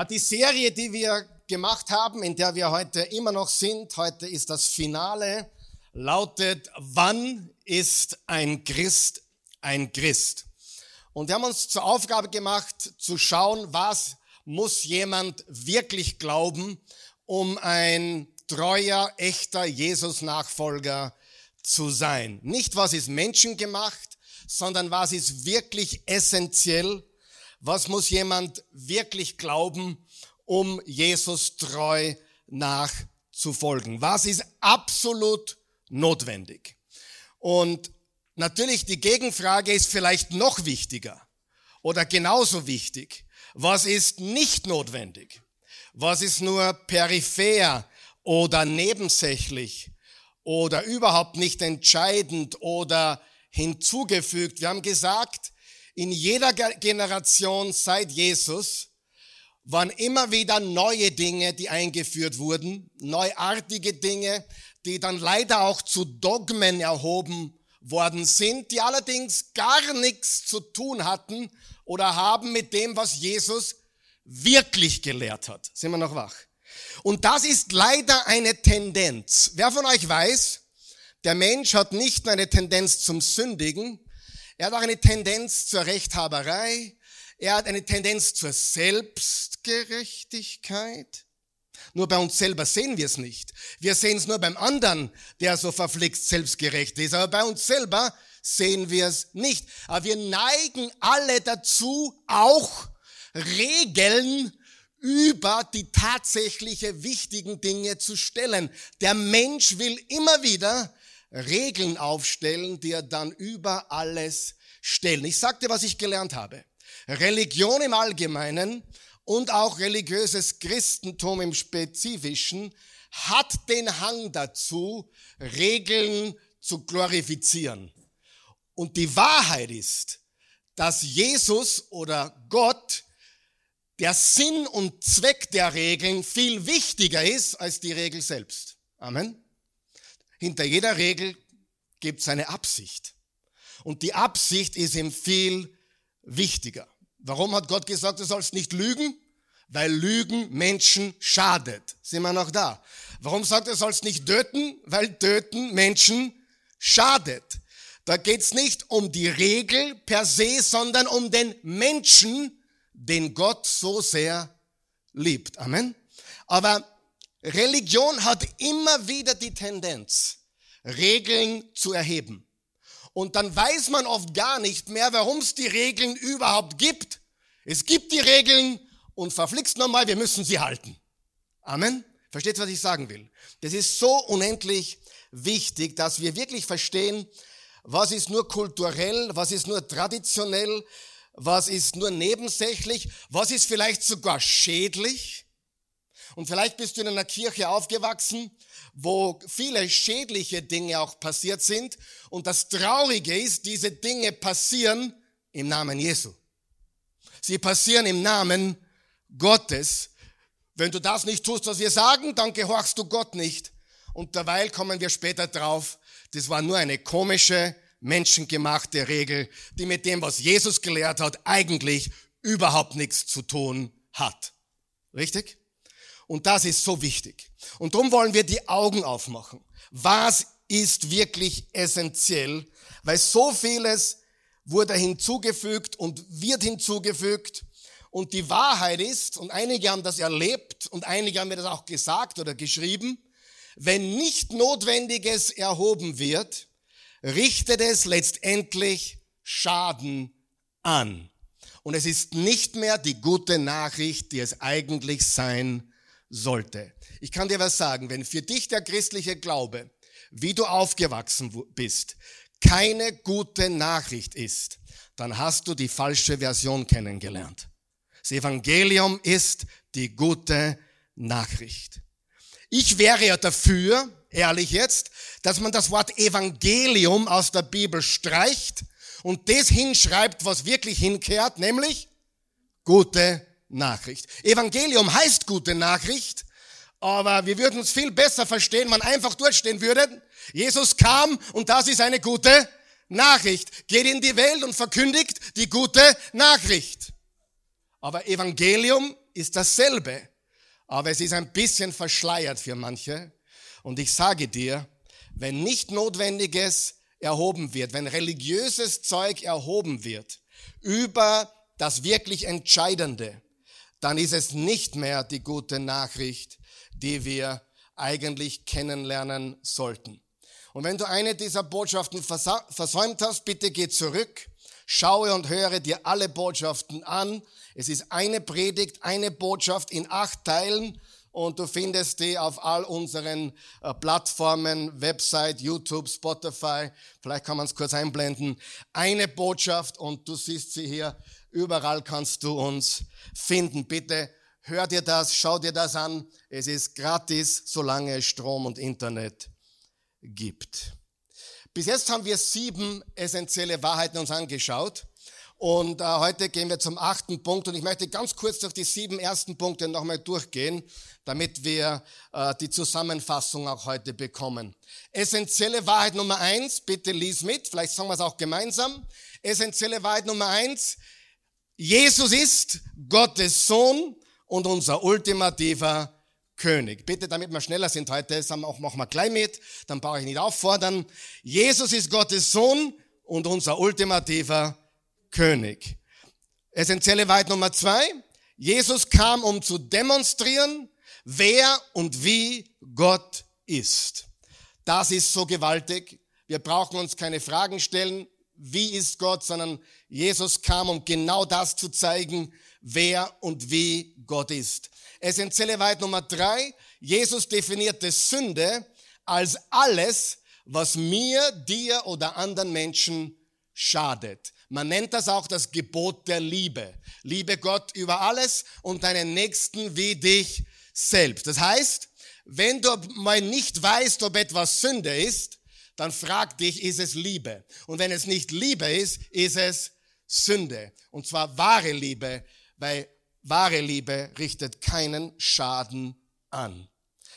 Ah, die Serie, die wir gemacht haben, in der wir heute immer noch sind, heute ist das Finale, lautet, wann ist ein Christ ein Christ? Und wir haben uns zur Aufgabe gemacht, zu schauen, was muss jemand wirklich glauben, um ein treuer, echter Jesus-Nachfolger zu sein. Nicht, was ist menschengemacht, sondern was ist wirklich essentiell was muss jemand wirklich glauben, um Jesus treu nachzufolgen? Was ist absolut notwendig? Und natürlich die Gegenfrage ist vielleicht noch wichtiger oder genauso wichtig. Was ist nicht notwendig? Was ist nur peripher oder nebensächlich oder überhaupt nicht entscheidend oder hinzugefügt? Wir haben gesagt, in jeder Generation seit Jesus waren immer wieder neue Dinge, die eingeführt wurden, neuartige Dinge, die dann leider auch zu Dogmen erhoben worden sind, die allerdings gar nichts zu tun hatten oder haben mit dem, was Jesus wirklich gelehrt hat. Sind wir noch wach? Und das ist leider eine Tendenz. Wer von euch weiß, der Mensch hat nicht nur eine Tendenz zum Sündigen, er hat auch eine Tendenz zur Rechthaberei. Er hat eine Tendenz zur Selbstgerechtigkeit. Nur bei uns selber sehen wir es nicht. Wir sehen es nur beim anderen, der so verflixt selbstgerecht ist. Aber bei uns selber sehen wir es nicht. Aber wir neigen alle dazu, auch Regeln über die tatsächliche wichtigen Dinge zu stellen. Der Mensch will immer wieder Regeln aufstellen, die er dann über alles stellen. Ich sagte, was ich gelernt habe. Religion im Allgemeinen und auch religiöses Christentum im Spezifischen hat den Hang dazu, Regeln zu glorifizieren. Und die Wahrheit ist, dass Jesus oder Gott der Sinn und Zweck der Regeln viel wichtiger ist als die Regel selbst. Amen. Hinter jeder Regel gibt es eine Absicht. Und die Absicht ist ihm viel wichtiger. Warum hat Gott gesagt, du sollst nicht lügen? Weil Lügen Menschen schadet. Sind wir noch da? Warum sagt er, du sollst nicht töten? Weil töten Menschen schadet. Da geht's nicht um die Regel per se, sondern um den Menschen, den Gott so sehr liebt. Amen. Aber Religion hat immer wieder die Tendenz, Regeln zu erheben. Und dann weiß man oft gar nicht mehr, warum es die Regeln überhaupt gibt. Es gibt die Regeln und verflixt nochmal, wir müssen sie halten. Amen. Versteht, was ich sagen will? Das ist so unendlich wichtig, dass wir wirklich verstehen, was ist nur kulturell, was ist nur traditionell, was ist nur nebensächlich, was ist vielleicht sogar schädlich und vielleicht bist du in einer Kirche aufgewachsen, wo viele schädliche Dinge auch passiert sind. Und das Traurige ist, diese Dinge passieren im Namen Jesu. Sie passieren im Namen Gottes. Wenn du das nicht tust, was wir sagen, dann gehorchst du Gott nicht. Und derweil kommen wir später drauf, das war nur eine komische, menschengemachte Regel, die mit dem, was Jesus gelehrt hat, eigentlich überhaupt nichts zu tun hat. Richtig? Und das ist so wichtig. Und darum wollen wir die Augen aufmachen. Was ist wirklich essentiell? Weil so vieles wurde hinzugefügt und wird hinzugefügt. Und die Wahrheit ist, und einige haben das erlebt und einige haben mir das auch gesagt oder geschrieben, wenn nicht Notwendiges erhoben wird, richtet es letztendlich Schaden an. Und es ist nicht mehr die gute Nachricht, die es eigentlich sein sollte. Ich kann dir was sagen, wenn für dich der christliche Glaube, wie du aufgewachsen bist, keine gute Nachricht ist, dann hast du die falsche Version kennengelernt. Das Evangelium ist die gute Nachricht. Ich wäre ja dafür, ehrlich jetzt, dass man das Wort Evangelium aus der Bibel streicht und das hinschreibt, was wirklich hinkehrt, nämlich gute Nachricht. Evangelium heißt gute Nachricht, aber wir würden uns viel besser verstehen, wenn man einfach durchstehen würde. Jesus kam und das ist eine gute Nachricht. Geht in die Welt und verkündigt die gute Nachricht. Aber Evangelium ist dasselbe. Aber es ist ein bisschen verschleiert für manche. Und ich sage dir, wenn nicht Notwendiges erhoben wird, wenn religiöses Zeug erhoben wird über das wirklich Entscheidende, dann ist es nicht mehr die gute Nachricht, die wir eigentlich kennenlernen sollten. Und wenn du eine dieser Botschaften versäumt hast, bitte geh zurück, schaue und höre dir alle Botschaften an. Es ist eine Predigt, eine Botschaft in acht Teilen und du findest die auf all unseren äh, Plattformen, Website, YouTube, Spotify. Vielleicht kann man es kurz einblenden. Eine Botschaft und du siehst sie hier. Überall kannst du uns finden. Bitte hör dir das, schau dir das an. Es ist gratis, solange es Strom und Internet gibt. Bis jetzt haben wir sieben essentielle Wahrheiten uns angeschaut. Und äh, heute gehen wir zum achten Punkt und ich möchte ganz kurz durch die sieben ersten Punkte nochmal durchgehen, damit wir äh, die Zusammenfassung auch heute bekommen. Essentielle Wahrheit Nummer eins, bitte lies mit, vielleicht sagen wir es auch gemeinsam. Essentielle Wahrheit Nummer eins, Jesus ist Gottes Sohn und unser ultimativer König. Bitte, damit wir schneller sind heute, das auch, machen wir gleich mit, dann brauche ich nicht auffordern. Jesus ist Gottes Sohn und unser ultimativer König. Essentielle Wahrheit Nummer zwei. Jesus kam, um zu demonstrieren, wer und wie Gott ist. Das ist so gewaltig. Wir brauchen uns keine Fragen stellen, wie ist Gott, sondern Jesus kam, um genau das zu zeigen, wer und wie Gott ist. Essentielle Wahrheit Nummer drei. Jesus definierte Sünde als alles, was mir, dir oder anderen Menschen schadet. Man nennt das auch das Gebot der Liebe. Liebe Gott über alles und deinen Nächsten wie dich selbst. Das heißt, wenn du mal nicht weißt, ob etwas Sünde ist, dann frag dich, ist es Liebe? Und wenn es nicht Liebe ist, ist es Sünde. Und zwar wahre Liebe, weil wahre Liebe richtet keinen Schaden an.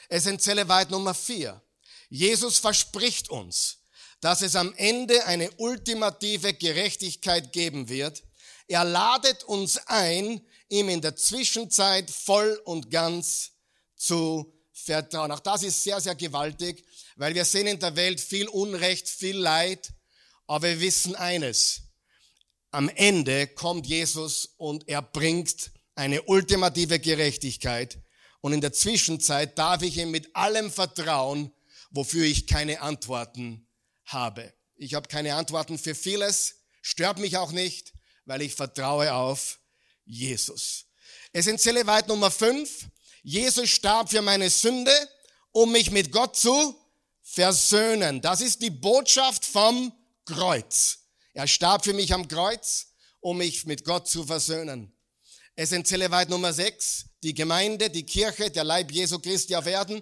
Essentielle Wahrheit Nummer vier. Jesus verspricht uns, dass es am Ende eine ultimative Gerechtigkeit geben wird. Er ladet uns ein, ihm in der Zwischenzeit voll und ganz zu vertrauen. Auch das ist sehr, sehr gewaltig, weil wir sehen in der Welt viel Unrecht, viel Leid, aber wir wissen eines. Am Ende kommt Jesus und er bringt eine ultimative Gerechtigkeit. Und in der Zwischenzeit darf ich ihm mit allem vertrauen, wofür ich keine Antworten habe. Ich habe keine Antworten für vieles, stört mich auch nicht, weil ich vertraue auf Jesus. Essentielle Wahrheit Nummer fünf. Jesus starb für meine Sünde, um mich mit Gott zu versöhnen. Das ist die Botschaft vom Kreuz. Er starb für mich am Kreuz, um mich mit Gott zu versöhnen. Essentielle Wahrheit Nummer sechs. Die Gemeinde, die Kirche, der Leib Jesu Christi auf Erden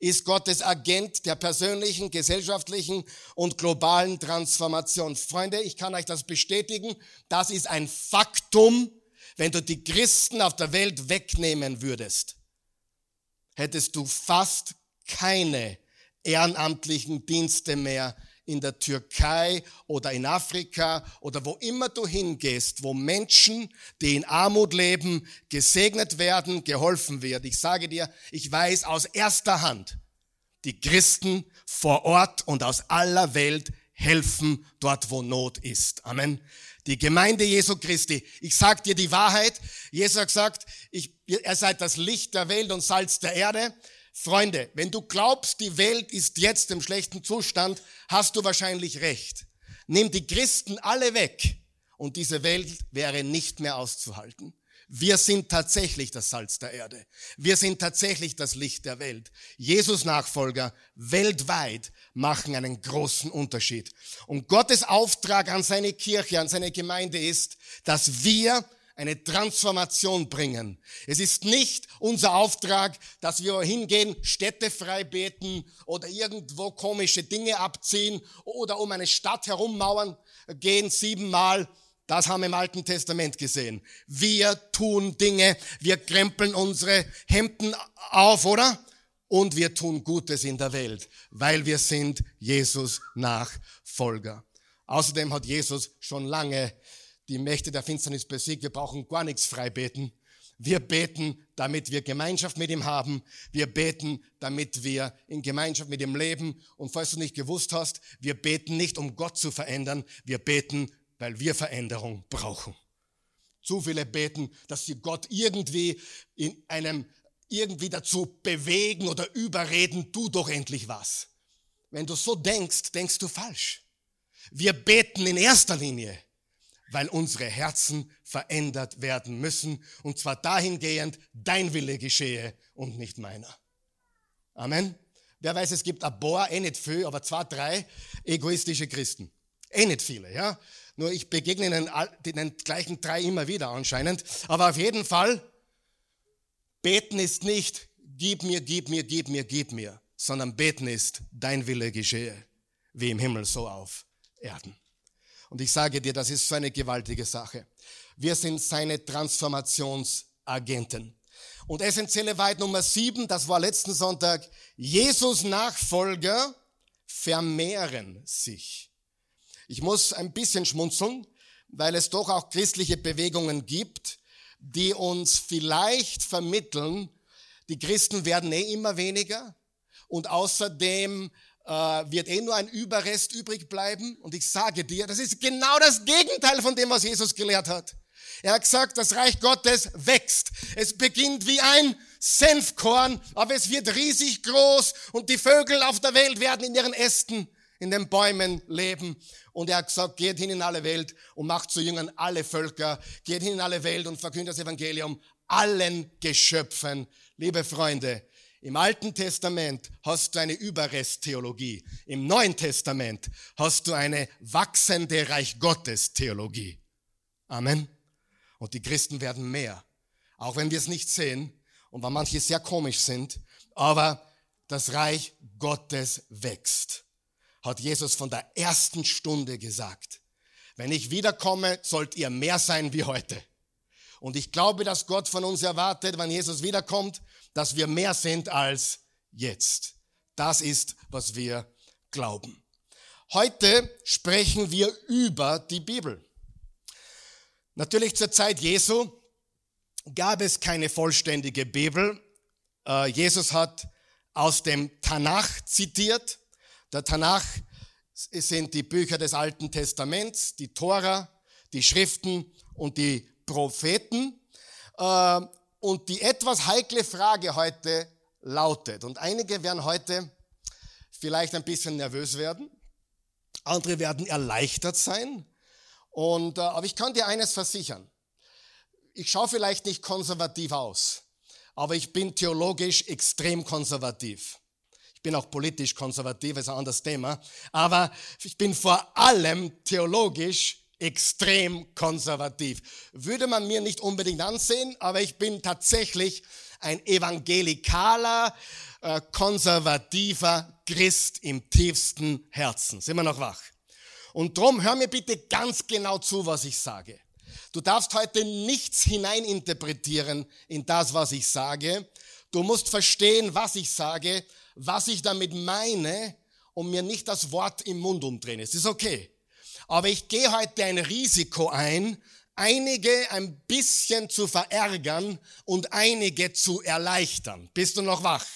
ist Gottes Agent der persönlichen, gesellschaftlichen und globalen Transformation. Freunde, ich kann euch das bestätigen. Das ist ein Faktum. Wenn du die Christen auf der Welt wegnehmen würdest, hättest du fast keine ehrenamtlichen Dienste mehr in der Türkei oder in Afrika oder wo immer du hingehst, wo Menschen, die in Armut leben, gesegnet werden, geholfen wird. Ich sage dir, ich weiß aus erster Hand, die Christen vor Ort und aus aller Welt helfen dort, wo Not ist. Amen. Die Gemeinde Jesu Christi. Ich sag dir die Wahrheit. Jesus hat gesagt, ich, ihr seid das Licht der Welt und Salz der Erde. Freunde, wenn du glaubst, die Welt ist jetzt im schlechten Zustand, hast du wahrscheinlich recht. Nimm die Christen alle weg und diese Welt wäre nicht mehr auszuhalten. Wir sind tatsächlich das Salz der Erde. Wir sind tatsächlich das Licht der Welt. Jesus Nachfolger weltweit machen einen großen Unterschied. Und Gottes Auftrag an seine Kirche, an seine Gemeinde ist, dass wir eine Transformation bringen. Es ist nicht unser Auftrag, dass wir hingehen, Städte frei beten oder irgendwo komische Dinge abziehen oder um eine Stadt herummauern gehen siebenmal. Das haben wir im Alten Testament gesehen. Wir tun Dinge, wir krempeln unsere Hemden auf, oder? Und wir tun Gutes in der Welt, weil wir sind Jesus Nachfolger. Außerdem hat Jesus schon lange die Mächte der Finsternis besiegt. Wir brauchen gar nichts frei beten. Wir beten, damit wir Gemeinschaft mit ihm haben. Wir beten, damit wir in Gemeinschaft mit ihm leben. Und falls du nicht gewusst hast, wir beten nicht, um Gott zu verändern. Wir beten, weil wir Veränderung brauchen. Zu viele beten, dass sie Gott irgendwie in einem, irgendwie dazu bewegen oder überreden, tu doch endlich was. Wenn du so denkst, denkst du falsch. Wir beten in erster Linie, weil unsere Herzen verändert werden müssen. Und zwar dahingehend, dein Wille geschehe und nicht meiner. Amen. Wer weiß, es gibt ein paar, eh nicht viel, aber zwei, drei egoistische Christen. Eh nicht viele, ja. Nur ich begegne ihnen, den gleichen drei immer wieder anscheinend. Aber auf jeden Fall, beten ist nicht, gib mir, gib mir, gib mir, gib mir, sondern beten ist, dein Wille geschehe, wie im Himmel so auf Erden. Und ich sage dir, das ist so eine gewaltige Sache. Wir sind seine Transformationsagenten. Und essentielle Wahrheit Nummer sieben, das war letzten Sonntag, Jesus Nachfolger vermehren sich. Ich muss ein bisschen schmunzeln, weil es doch auch christliche Bewegungen gibt, die uns vielleicht vermitteln, die Christen werden eh immer weniger und außerdem wird eh nur ein Überrest übrig bleiben. Und ich sage dir, das ist genau das Gegenteil von dem, was Jesus gelehrt hat. Er hat gesagt, das Reich Gottes wächst. Es beginnt wie ein Senfkorn, aber es wird riesig groß und die Vögel auf der Welt werden in ihren Ästen, in den Bäumen leben. Und er hat gesagt, geht hin in alle Welt und macht zu Jüngern alle Völker. Geht hin in alle Welt und verkündet das Evangelium allen Geschöpfen. Liebe Freunde, im Alten Testament hast du eine Überresttheologie. Im Neuen Testament hast du eine wachsende Reich Gottes Theologie. Amen. Und die Christen werden mehr. Auch wenn wir es nicht sehen und weil manche sehr komisch sind, aber das Reich Gottes wächst. Hat Jesus von der ersten Stunde gesagt. Wenn ich wiederkomme, sollt ihr mehr sein wie heute. Und ich glaube, dass Gott von uns erwartet, wenn Jesus wiederkommt, dass wir mehr sind als jetzt. Das ist, was wir glauben. Heute sprechen wir über die Bibel. Natürlich zur Zeit Jesu gab es keine vollständige Bibel. Äh, Jesus hat aus dem Tanach zitiert. Der Tanach sind die Bücher des Alten Testaments, die Tora, die Schriften und die Propheten. Und die etwas heikle Frage heute lautet, und einige werden heute vielleicht ein bisschen nervös werden, andere werden erleichtert sein, und, äh, aber ich kann dir eines versichern, ich schaue vielleicht nicht konservativ aus, aber ich bin theologisch extrem konservativ. Ich bin auch politisch konservativ, ist ein anderes Thema, aber ich bin vor allem theologisch extrem konservativ. Würde man mir nicht unbedingt ansehen, aber ich bin tatsächlich ein evangelikaler, äh, konservativer Christ im tiefsten Herzen. Sind wir noch wach? Und drum hör mir bitte ganz genau zu, was ich sage. Du darfst heute nichts hineininterpretieren in das, was ich sage. Du musst verstehen, was ich sage, was ich damit meine und mir nicht das Wort im Mund umdrehen. Es ist okay. Aber ich gehe heute ein Risiko ein, einige ein bisschen zu verärgern und einige zu erleichtern. Bist du noch wach?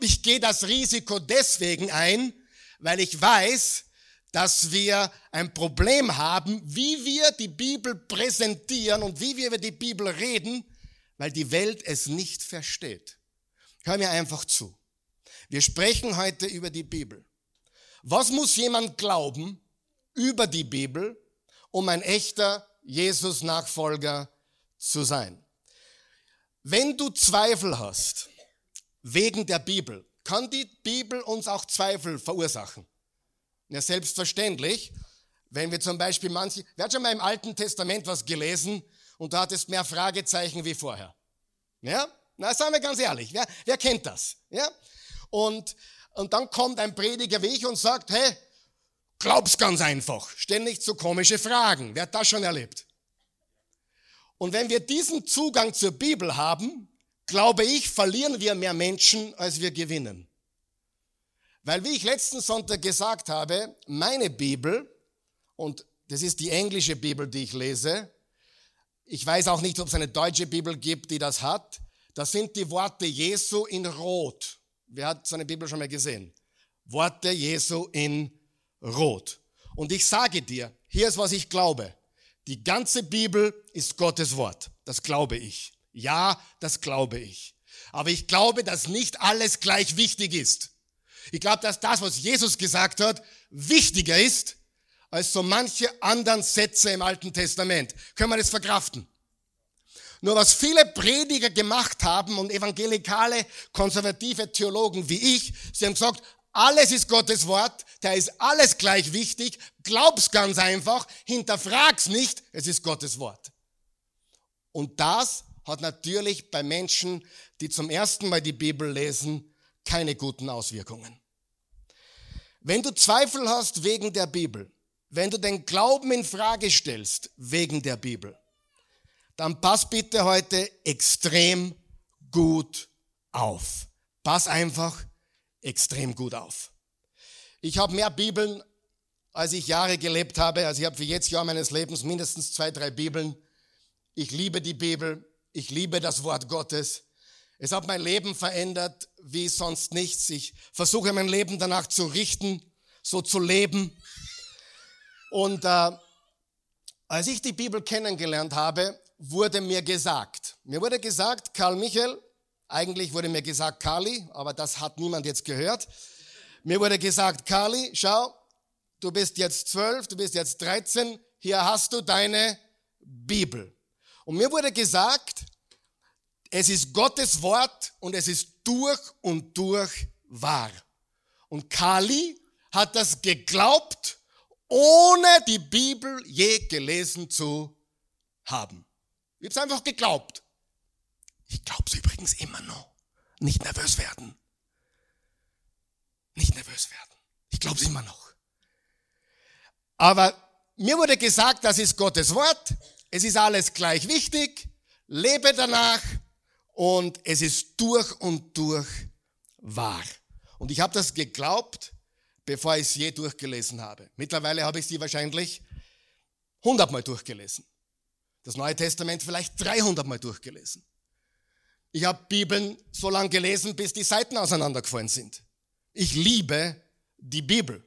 Ich gehe das Risiko deswegen ein, weil ich weiß, dass wir ein Problem haben, wie wir die Bibel präsentieren und wie wir über die Bibel reden, weil die Welt es nicht versteht. Hör mir einfach zu. Wir sprechen heute über die Bibel. Was muss jemand glauben, über die Bibel, um ein echter Jesus-Nachfolger zu sein. Wenn du Zweifel hast wegen der Bibel, kann die Bibel uns auch Zweifel verursachen. Ja, selbstverständlich. Wenn wir zum Beispiel manche, wer hat schon mal im Alten Testament was gelesen und da hat es mehr Fragezeichen wie vorher? Ja? Na, sagen wir ganz ehrlich, wer, wer kennt das? Ja? Und, und dann kommt ein Prediger wie ich und sagt, hey, Glaub's ganz einfach. Stell nicht so komische Fragen. Wer hat das schon erlebt? Und wenn wir diesen Zugang zur Bibel haben, glaube ich, verlieren wir mehr Menschen, als wir gewinnen. Weil wie ich letzten Sonntag gesagt habe, meine Bibel, und Das ist die englische Bibel, die ich lese. Ich weiß auch nicht, ob es eine deutsche Bibel gibt, die das hat. Das sind die Worte Jesu in Rot. Wer hat so eine Bibel schon mal gesehen? Worte Jesu in Rot. Und ich sage dir, hier ist, was ich glaube. Die ganze Bibel ist Gottes Wort. Das glaube ich. Ja, das glaube ich. Aber ich glaube, dass nicht alles gleich wichtig ist. Ich glaube, dass das, was Jesus gesagt hat, wichtiger ist als so manche anderen Sätze im Alten Testament. Können wir das verkraften? Nur was viele Prediger gemacht haben und evangelikale, konservative Theologen wie ich, sie haben gesagt, alles ist Gottes Wort, da ist alles gleich wichtig, glaub's ganz einfach, hinterfrag's nicht, es ist Gottes Wort. Und das hat natürlich bei Menschen, die zum ersten Mal die Bibel lesen, keine guten Auswirkungen. Wenn du Zweifel hast wegen der Bibel, wenn du den Glauben in Frage stellst wegen der Bibel, dann pass bitte heute extrem gut auf. Pass einfach extrem gut auf. Ich habe mehr Bibeln, als ich Jahre gelebt habe. Also ich habe für jetzt Jahr meines Lebens mindestens zwei, drei Bibeln. Ich liebe die Bibel. Ich liebe das Wort Gottes. Es hat mein Leben verändert wie sonst nichts. Ich versuche mein Leben danach zu richten, so zu leben. Und äh, als ich die Bibel kennengelernt habe, wurde mir gesagt, mir wurde gesagt, Karl Michael, eigentlich wurde mir gesagt Kali, aber das hat niemand jetzt gehört. Mir wurde gesagt, Kali, schau, du bist jetzt zwölf, du bist jetzt dreizehn, hier hast du deine Bibel. Und mir wurde gesagt, es ist Gottes Wort und es ist durch und durch wahr. Und Kali hat das geglaubt, ohne die Bibel je gelesen zu haben. Ich habe es einfach geglaubt. Ich glaube es übrigens immer noch. Nicht nervös werden. Nicht nervös werden. Ich glaube es immer noch. Aber mir wurde gesagt, das ist Gottes Wort. Es ist alles gleich wichtig. Lebe danach. Und es ist durch und durch wahr. Und ich habe das geglaubt, bevor ich es je durchgelesen habe. Mittlerweile habe ich sie wahrscheinlich hundertmal durchgelesen. Das Neue Testament vielleicht 300 Mal durchgelesen. Ich habe Bibeln so lange gelesen, bis die Seiten auseinandergefallen sind. Ich liebe die Bibel.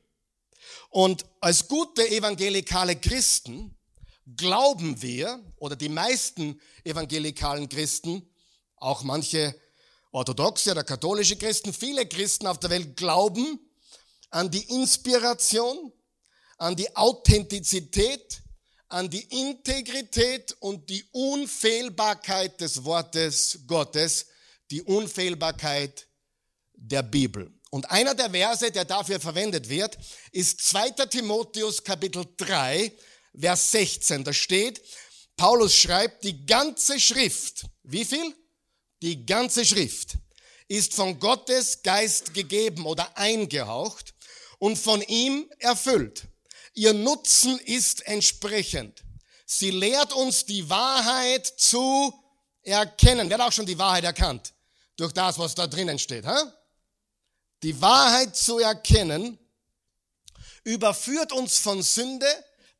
Und als gute evangelikale Christen glauben wir, oder die meisten evangelikalen Christen, auch manche orthodoxe oder katholische Christen, viele Christen auf der Welt glauben an die Inspiration, an die Authentizität, an die Integrität und die Unfehlbarkeit des Wortes Gottes, die Unfehlbarkeit der Bibel. Und einer der Verse, der dafür verwendet wird, ist 2. Timotheus Kapitel 3, Vers 16. Da steht, Paulus schreibt, die ganze Schrift, wie viel? Die ganze Schrift ist von Gottes Geist gegeben oder eingehaucht und von ihm erfüllt Ihr Nutzen ist entsprechend. Sie lehrt uns die Wahrheit zu erkennen. Wer hat auch schon die Wahrheit erkannt? Durch das, was da drinnen steht. Hä? Die Wahrheit zu erkennen überführt uns von Sünde,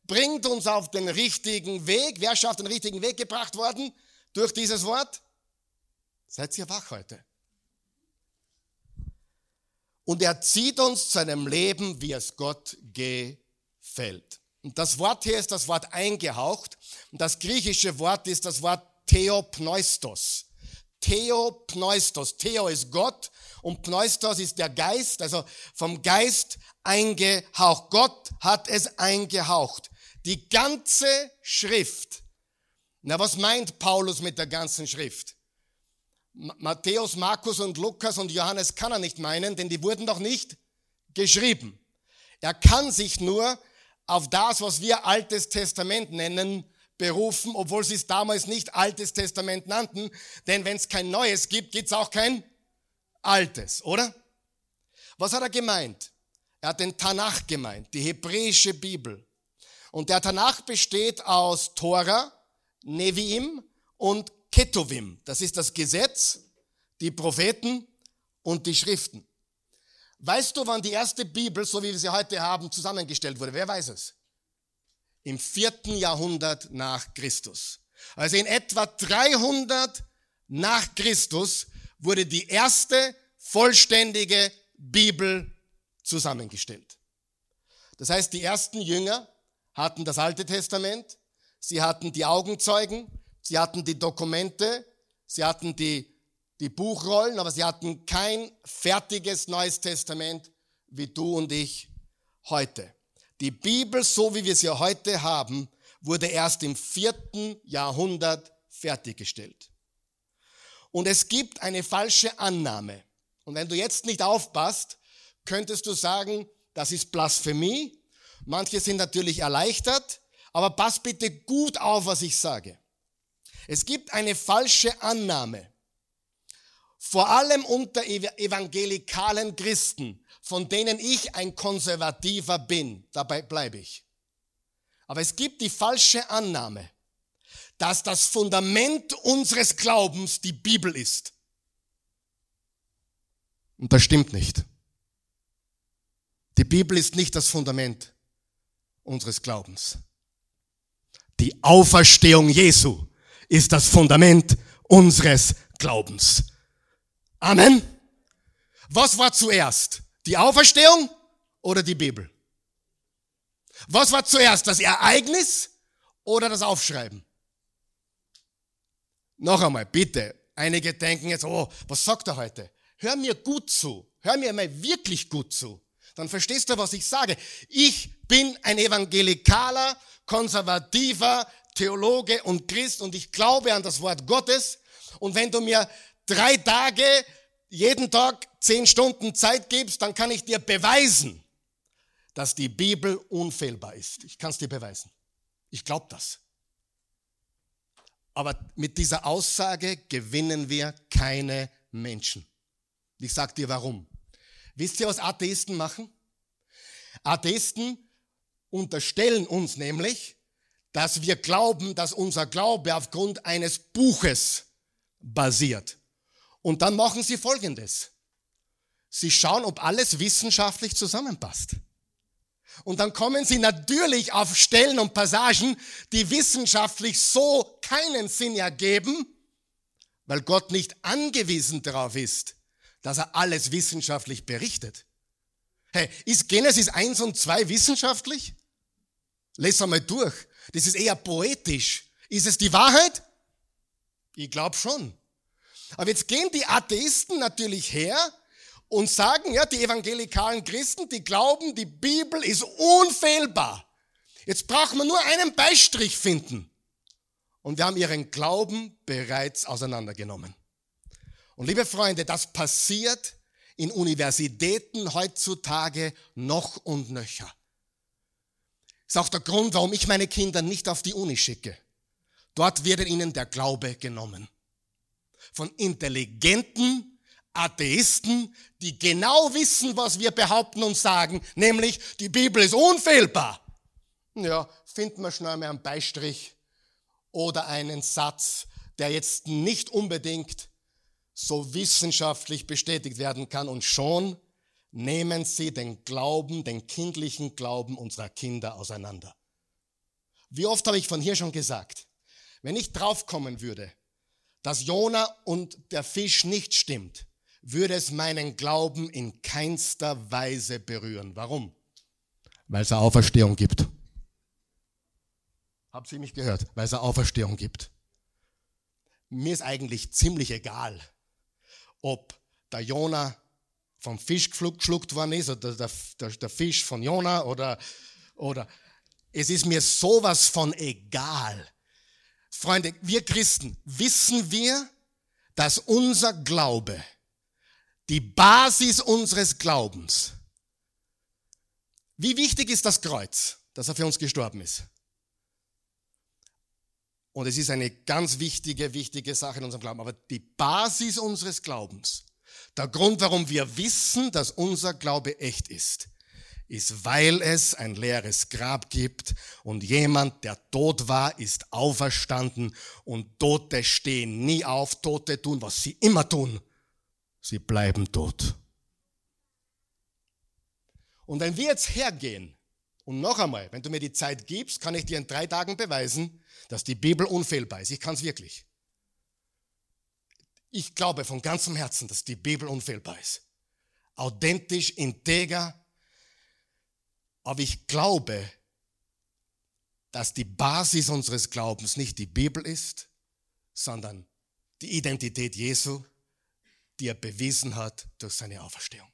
bringt uns auf den richtigen Weg. Wer schafft den richtigen Weg gebracht worden durch dieses Wort? Seid ihr wach heute? Und er zieht uns zu einem Leben, wie es Gott gefällt fällt. Und das Wort hier ist das Wort eingehaucht. Und das griechische Wort ist das Wort Theopneustos. Theopneustos. Theo ist Gott und Pneustos ist der Geist, also vom Geist eingehaucht. Gott hat es eingehaucht. Die ganze Schrift. Na, was meint Paulus mit der ganzen Schrift? Matthäus, Markus und Lukas und Johannes kann er nicht meinen, denn die wurden doch nicht geschrieben. Er kann sich nur auf das, was wir Altes Testament nennen, berufen, obwohl sie es damals nicht Altes Testament nannten. Denn wenn es kein Neues gibt, gibt es auch kein Altes, oder? Was hat er gemeint? Er hat den Tanach gemeint, die hebräische Bibel. Und der Tanach besteht aus Tora, Neviim und Ketuvim. Das ist das Gesetz, die Propheten und die Schriften. Weißt du, wann die erste Bibel, so wie wir sie heute haben, zusammengestellt wurde? Wer weiß es? im vierten Jahrhundert nach Christus. Also in etwa 300 nach Christus wurde die erste vollständige Bibel zusammengestellt. Das heißt, die ersten Jünger hatten das Alte Testament, sie hatten die Augenzeugen, sie hatten die Dokumente, sie hatten die, die Buchrollen, aber sie hatten kein fertiges Neues Testament wie du und ich heute. Die Bibel, so wie wir sie heute haben, wurde erst im vierten Jahrhundert fertiggestellt. Und es gibt eine falsche Annahme. Und wenn du jetzt nicht aufpasst, könntest du sagen, das ist Blasphemie. Manche sind natürlich erleichtert, aber pass bitte gut auf, was ich sage. Es gibt eine falsche Annahme, vor allem unter evangelikalen Christen, von denen ich ein Konservativer bin. Dabei bleibe ich. Aber es gibt die falsche Annahme, dass das Fundament unseres Glaubens die Bibel ist. Und das stimmt nicht. Die Bibel ist nicht das Fundament unseres Glaubens. Die Auferstehung Jesu ist das Fundament unseres Glaubens. Amen. Was war zuerst? Die Auferstehung oder die Bibel? Was war zuerst? Das Ereignis oder das Aufschreiben? Noch einmal, bitte. Einige denken jetzt, oh, was sagt er heute? Hör mir gut zu. Hör mir mal wirklich gut zu. Dann verstehst du, was ich sage. Ich bin ein evangelikaler, konservativer Theologe und Christ und ich glaube an das Wort Gottes. Und wenn du mir drei Tage, jeden Tag zehn Stunden Zeit gibst, dann kann ich dir beweisen, dass die Bibel unfehlbar ist. Ich kann es dir beweisen. Ich glaube das. Aber mit dieser Aussage gewinnen wir keine Menschen. Ich sage dir warum. Wisst ihr, was Atheisten machen? Atheisten unterstellen uns nämlich, dass wir glauben, dass unser Glaube aufgrund eines Buches basiert. Und dann machen sie Folgendes. Sie schauen, ob alles wissenschaftlich zusammenpasst. Und dann kommen sie natürlich auf Stellen und Passagen, die wissenschaftlich so keinen Sinn ergeben, weil Gott nicht angewiesen darauf ist, dass er alles wissenschaftlich berichtet. Hey, ist Genesis 1 und 2 wissenschaftlich? Lest einmal durch. Das ist eher poetisch. Ist es die Wahrheit? Ich glaube schon. Aber jetzt gehen die Atheisten natürlich her und sagen, ja, die evangelikalen Christen, die glauben, die Bibel ist unfehlbar. Jetzt braucht man nur einen Beistrich finden. Und wir haben ihren Glauben bereits auseinandergenommen. Und liebe Freunde, das passiert in Universitäten heutzutage noch und nöcher. Ist auch der Grund, warum ich meine Kinder nicht auf die Uni schicke. Dort wird ihnen der Glaube genommen. Von intelligenten, Atheisten, die genau wissen, was wir behaupten und sagen, nämlich die Bibel ist unfehlbar. Ja, finden wir schnell mal einen Beistrich oder einen Satz, der jetzt nicht unbedingt so wissenschaftlich bestätigt werden kann und schon nehmen sie den Glauben, den kindlichen Glauben unserer Kinder auseinander. Wie oft habe ich von hier schon gesagt, wenn ich draufkommen würde, dass Jona und der Fisch nicht stimmt, würde es meinen Glauben in keinster Weise berühren. Warum? Weil es eine Auferstehung gibt. Habt ihr mich gehört? Weil es eine Auferstehung gibt. Mir ist eigentlich ziemlich egal, ob der Jona vom Fisch geschluckt worden ist oder der, der, der Fisch von Jona oder, oder es ist mir sowas von egal. Freunde, wir Christen, wissen wir, dass unser Glaube die Basis unseres Glaubens. Wie wichtig ist das Kreuz, dass er für uns gestorben ist? Und es ist eine ganz wichtige, wichtige Sache in unserem Glauben. Aber die Basis unseres Glaubens, der Grund, warum wir wissen, dass unser Glaube echt ist, ist, weil es ein leeres Grab gibt und jemand, der tot war, ist auferstanden und Tote stehen nie auf, Tote tun, was sie immer tun, sie bleiben tot. Und wenn wir jetzt hergehen Und noch einmal, wenn du mir die Zeit gibst, kann ich dir in drei Tagen beweisen, dass die Bibel unfehlbar ist. Ich kann es wirklich. Ich glaube von ganzem Herzen, dass die Bibel unfehlbar ist. Authentisch, integer. Aber ich glaube, dass die Basis unseres Glaubens nicht die Bibel ist, sondern die Identität Jesu, die er bewiesen hat durch seine Auferstehung.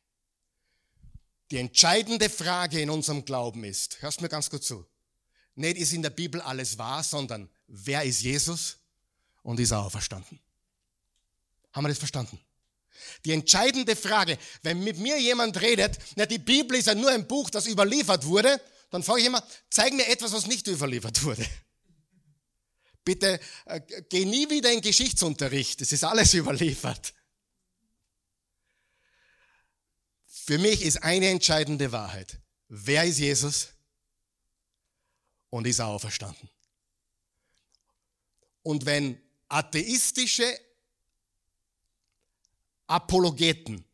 Die entscheidende Frage in unserem Glauben ist, hörst mir ganz gut zu, nicht ist in der Bibel alles wahr, sondern wer ist Jesus und ist er auferstanden? Haben wir das verstanden? Die entscheidende Frage, wenn mit mir jemand redet, na, die Bibel ist ja nur ein Buch, das überliefert wurde, dann frage ich immer, zeig mir etwas, was nicht überliefert wurde. Bitte äh, geh nie wieder in Geschichtsunterricht, es ist alles überliefert. Für mich ist eine entscheidende Wahrheit. Wer ist Jesus? Und ist er auferstanden? Und wenn atheistische Apologeten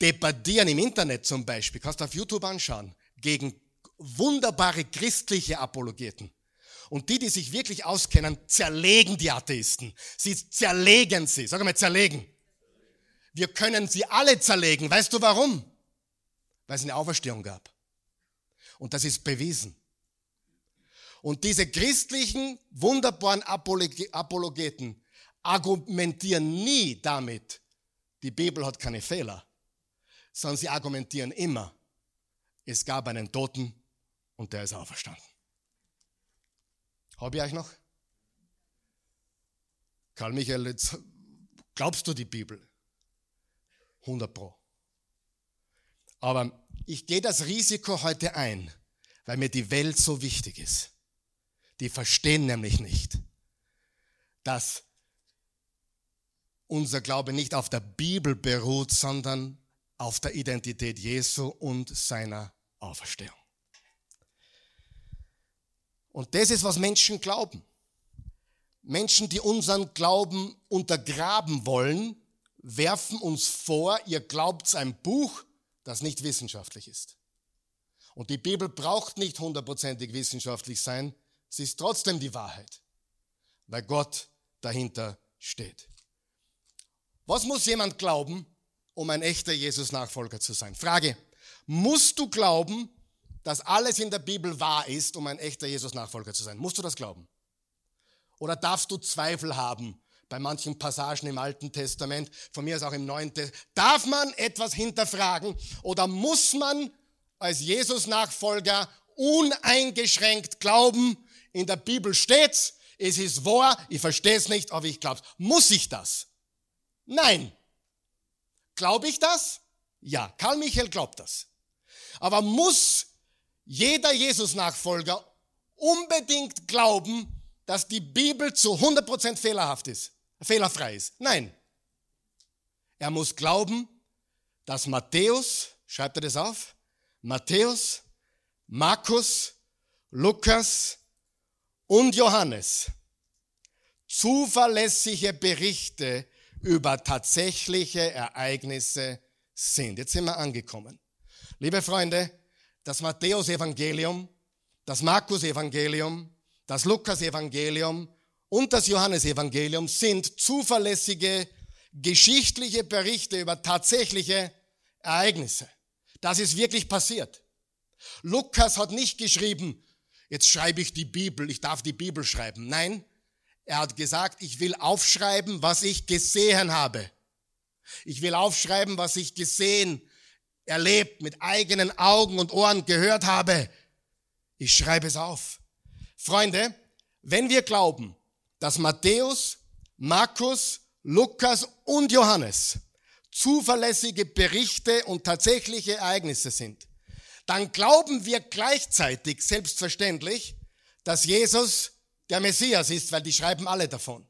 debattieren im Internet zum Beispiel, kannst du auf YouTube anschauen, gegen wunderbare christliche Apologeten. Und die, die sich wirklich auskennen, zerlegen die Atheisten. Sie zerlegen sie. Sag mal, zerlegen. Wir können sie alle zerlegen. Weißt du warum? Weil es eine Auferstehung gab. Und das ist bewiesen. Und diese christlichen, wunderbaren Apologeten argumentieren nie damit, die Bibel hat keine Fehler, sondern sie argumentieren immer, es gab einen Toten und der ist auferstanden. Habe ich euch noch? Karl Michael, jetzt glaubst du die Bibel? 100 Pro. Aber ich gehe das Risiko heute ein, weil mir die Welt so wichtig ist. Die verstehen nämlich nicht, dass unser Glaube nicht auf der Bibel beruht, sondern auf der Identität Jesu und seiner Auferstehung. Und das ist, was Menschen glauben. Menschen, die unseren Glauben untergraben wollen, werfen uns vor, ihr glaubt ein Buch, das nicht wissenschaftlich ist. Und die Bibel braucht nicht hundertprozentig wissenschaftlich sein, sie ist trotzdem die Wahrheit, weil Gott dahinter steht. Was muss jemand glauben, um ein echter Jesus-Nachfolger zu sein? Frage, musst du glauben, dass alles in der Bibel wahr ist, um ein echter Jesus-Nachfolger zu sein? Musst du das glauben? Oder darfst du Zweifel haben bei manchen Passagen im Alten Testament, von mir aus auch im Neuen Testament? Darf man etwas hinterfragen oder muss man als Jesus-Nachfolger uneingeschränkt glauben? In der Bibel steht's, es ist wahr, ich verstehe es nicht, aber ich glaube Muss ich das? Nein. Glaube ich das? Ja, Karl Michael glaubt das. Aber muss jeder Jesus-Nachfolger unbedingt glauben, dass die Bibel zu 100% fehlerhaft ist, fehlerfrei ist. Nein. Er muss glauben, dass Matthäus, schreibt er das auf? Matthäus, Markus, Lukas und Johannes zuverlässige Berichte über tatsächliche Ereignisse sind. Jetzt sind wir angekommen. Liebe Freunde, das Matthäus-Evangelium, das Markus-Evangelium, das Lukas-Evangelium und das Johannes-Evangelium sind zuverlässige geschichtliche Berichte über tatsächliche Ereignisse. Das ist wirklich passiert. Lukas hat nicht geschrieben, jetzt schreibe ich die Bibel, ich darf die Bibel schreiben. Nein, er hat gesagt, ich will aufschreiben, was ich gesehen habe. Ich will aufschreiben, was ich gesehen erlebt, mit eigenen Augen und Ohren gehört habe. Ich schreibe es auf. Freunde, wenn wir glauben, dass Matthäus, Markus, Lukas und Johannes zuverlässige Berichte und tatsächliche Ereignisse sind, dann glauben wir gleichzeitig selbstverständlich, dass Jesus der Messias ist, weil die schreiben alle davon.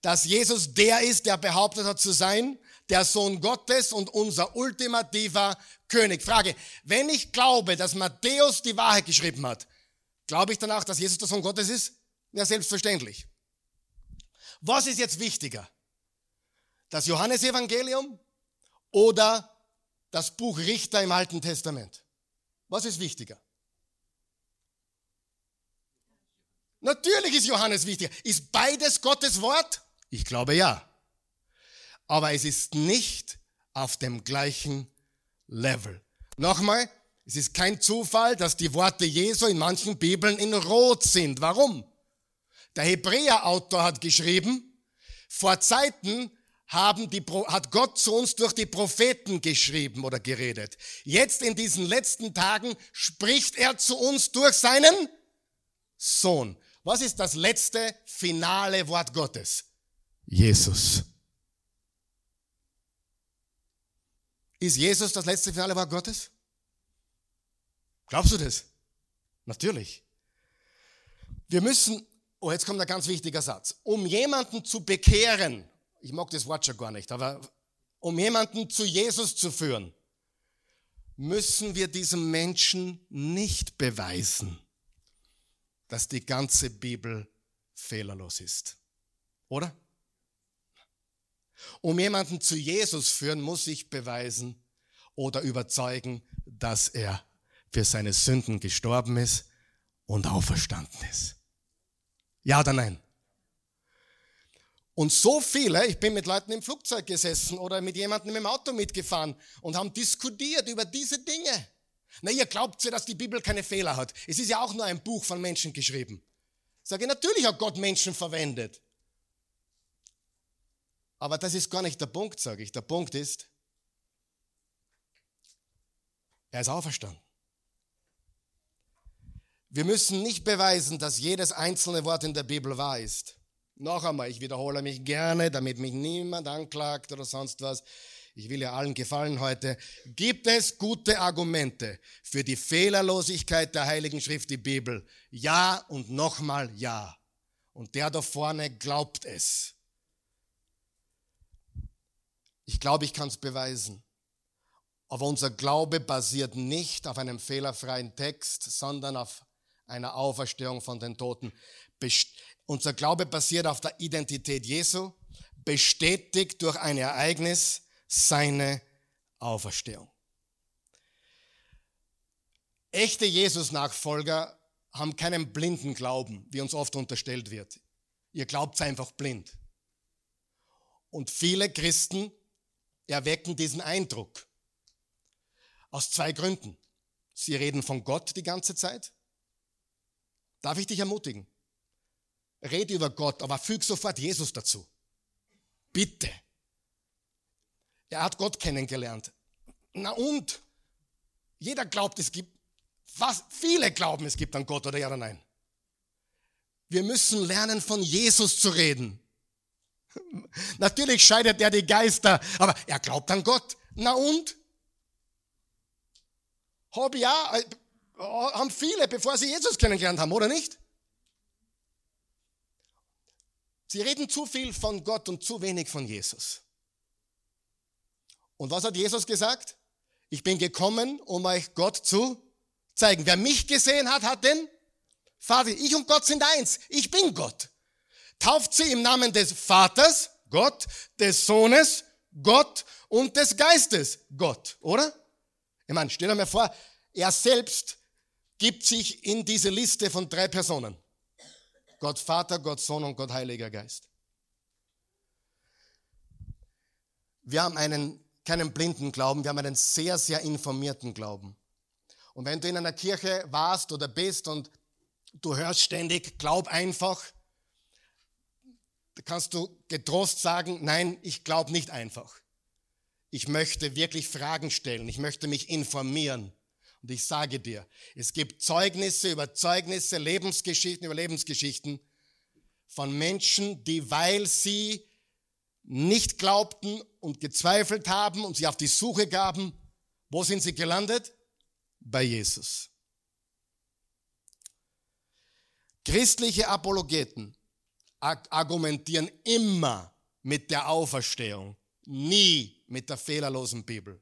Dass Jesus der ist, der behauptet hat zu sein, der Sohn Gottes und unser ultimativer König. Frage, wenn ich glaube, dass Matthäus die Wahrheit geschrieben hat, glaube ich danach, dass Jesus der Sohn Gottes ist? Ja, selbstverständlich. Was ist jetzt wichtiger? Das Johannesevangelium oder das Buch Richter im Alten Testament? Was ist wichtiger? Natürlich ist Johannes wichtig. Ist beides Gottes Wort? Ich glaube ja. Aber es ist nicht auf dem gleichen Level. Nochmal, es ist kein Zufall, dass die Worte Jesu in manchen Bibeln in Rot sind. Warum? Der Hebräer-Autor hat geschrieben, vor Zeiten haben die, hat Gott zu uns durch die Propheten geschrieben oder geredet. Jetzt in diesen letzten Tagen spricht er zu uns durch seinen Sohn. Was ist das letzte finale Wort Gottes? Jesus. Ist Jesus das letzte finale Wort Gottes? Glaubst du das? Natürlich. Wir müssen, oh, jetzt kommt ein ganz wichtiger Satz. Um jemanden zu bekehren, ich mag das Wort schon gar nicht, aber um jemanden zu Jesus zu führen, müssen wir diesem Menschen nicht beweisen, dass die ganze Bibel fehlerlos ist. Oder? Um jemanden zu Jesus führen, muss ich beweisen oder überzeugen, dass er für seine Sünden gestorben ist und auferstanden ist. Ja oder nein? Und so viele, ich bin mit Leuten im Flugzeug gesessen oder mit jemandem im Auto mitgefahren und haben diskutiert über diese Dinge. Na, ihr glaubt ja, dass die Bibel keine Fehler hat. Es ist ja auch nur ein Buch von Menschen geschrieben. Sage, natürlich hat Gott Menschen verwendet. Aber das ist gar nicht der Punkt, sage ich. Der Punkt ist, er ist auferstanden. Wir müssen nicht beweisen, dass jedes einzelne Wort in der Bibel wahr ist. Noch einmal, ich wiederhole mich gerne, damit mich niemand anklagt oder sonst was. Ich will ja allen gefallen heute. Gibt es gute Argumente für die Fehlerlosigkeit der Heiligen Schrift, die Bibel? Ja und nochmal ja. Und der da vorne glaubt es. Ich glaube, ich kann es beweisen. Aber unser Glaube basiert nicht auf einem fehlerfreien Text, sondern auf einer Auferstehung von den Toten. Unser Glaube basiert auf der Identität Jesu, bestätigt durch ein Ereignis seine Auferstehung. Echte Jesus-Nachfolger haben keinen blinden Glauben, wie uns oft unterstellt wird. Ihr glaubt einfach blind. Und viele Christen erwecken diesen Eindruck. Aus zwei Gründen. Sie reden von Gott die ganze Zeit Darf ich dich ermutigen? Rede über Gott, aber füg sofort Jesus dazu. Bitte. Er hat Gott kennengelernt. Na und? Jeder glaubt, es gibt, was, viele glauben, es gibt an Gott oder ja oder nein. Wir müssen lernen, von Jesus zu reden. Natürlich scheidet er die Geister, aber er glaubt an Gott. Na und? Hab ja, haben viele, bevor sie Jesus kennengelernt haben, oder nicht? Sie reden zu viel von Gott und zu wenig von Jesus. Und was hat Jesus gesagt? Ich bin gekommen, um euch Gott zu zeigen. Wer mich gesehen hat, hat den Vater. Ich und Gott sind eins. Ich bin Gott. Tauft sie im Namen des Vaters, Gott, des Sohnes, Gott und des Geistes, Gott, oder? Ich meine, stell dir mal vor, er selbst gibt sich in diese Liste von drei Personen. Gott Vater, Gott Sohn und Gott Heiliger Geist. Wir haben einen, keinen blinden Glauben, wir haben einen sehr, sehr informierten Glauben. Und wenn du in einer Kirche warst oder bist und du hörst ständig, glaub einfach, kannst du getrost sagen, nein, ich glaube nicht einfach. Ich möchte wirklich Fragen stellen, ich möchte mich informieren. Und ich sage dir, es gibt Zeugnisse über Zeugnisse, Lebensgeschichten über Lebensgeschichten von Menschen, die, weil sie nicht glaubten und gezweifelt haben und sie auf die Suche gaben, wo sind sie gelandet? Bei Jesus. Christliche Apologeten argumentieren immer mit der Auferstehung, nie mit der fehlerlosen Bibel.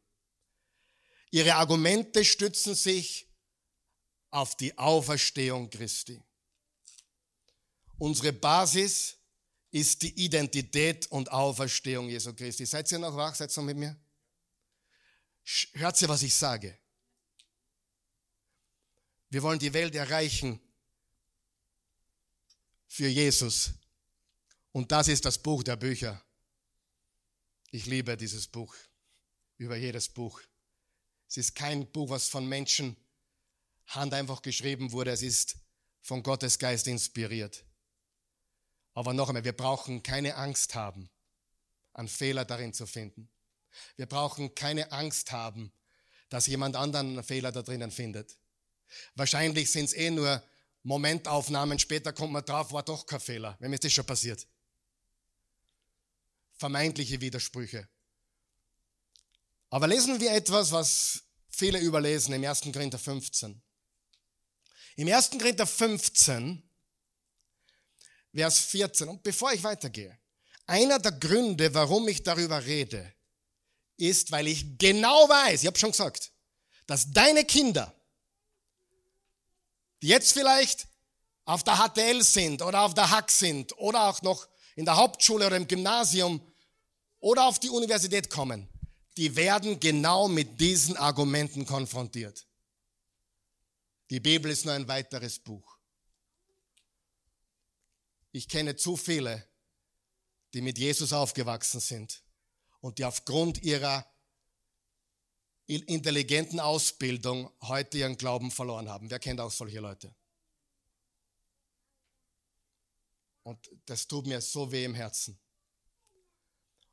Ihre Argumente stützen sich auf die Auferstehung Christi. Unsere Basis ist die Identität und Auferstehung Jesu Christi. Seid ihr noch wach? Seid ihr noch mit mir? Hört ihr, was ich sage? Wir wollen die Welt erreichen für Jesus. Und das ist das Buch der Bücher. Ich liebe dieses Buch über jedes Buch. Es ist kein Buch, was von Menschen Hand einfach geschrieben wurde. Es ist von Gottes Geist inspiriert. Aber noch einmal, wir brauchen keine Angst haben, einen Fehler darin zu finden. Wir brauchen keine Angst haben, dass jemand anderen einen Fehler da drinnen findet. Wahrscheinlich sind es eh nur Momentaufnahmen, später kommt man drauf, war doch kein Fehler. Wem ist das schon passiert? Vermeintliche Widersprüche. Aber lesen wir etwas, was viele überlesen im 1. Korinther 15. Im 1. Korinther 15, Vers 14, und bevor ich weitergehe, einer der Gründe, warum ich darüber rede, ist, weil ich genau weiß, ich habe schon gesagt, dass deine Kinder, die jetzt vielleicht auf der HTL sind oder auf der Hack sind oder auch noch in der Hauptschule oder im Gymnasium oder auf die Universität kommen, die werden genau mit diesen Argumenten konfrontiert. Die Bibel ist nur ein weiteres Buch. Ich kenne zu viele, die mit Jesus aufgewachsen sind und die aufgrund ihrer intelligenten Ausbildung heute ihren Glauben verloren haben. Wer kennt auch solche Leute? Und das tut mir so weh im Herzen.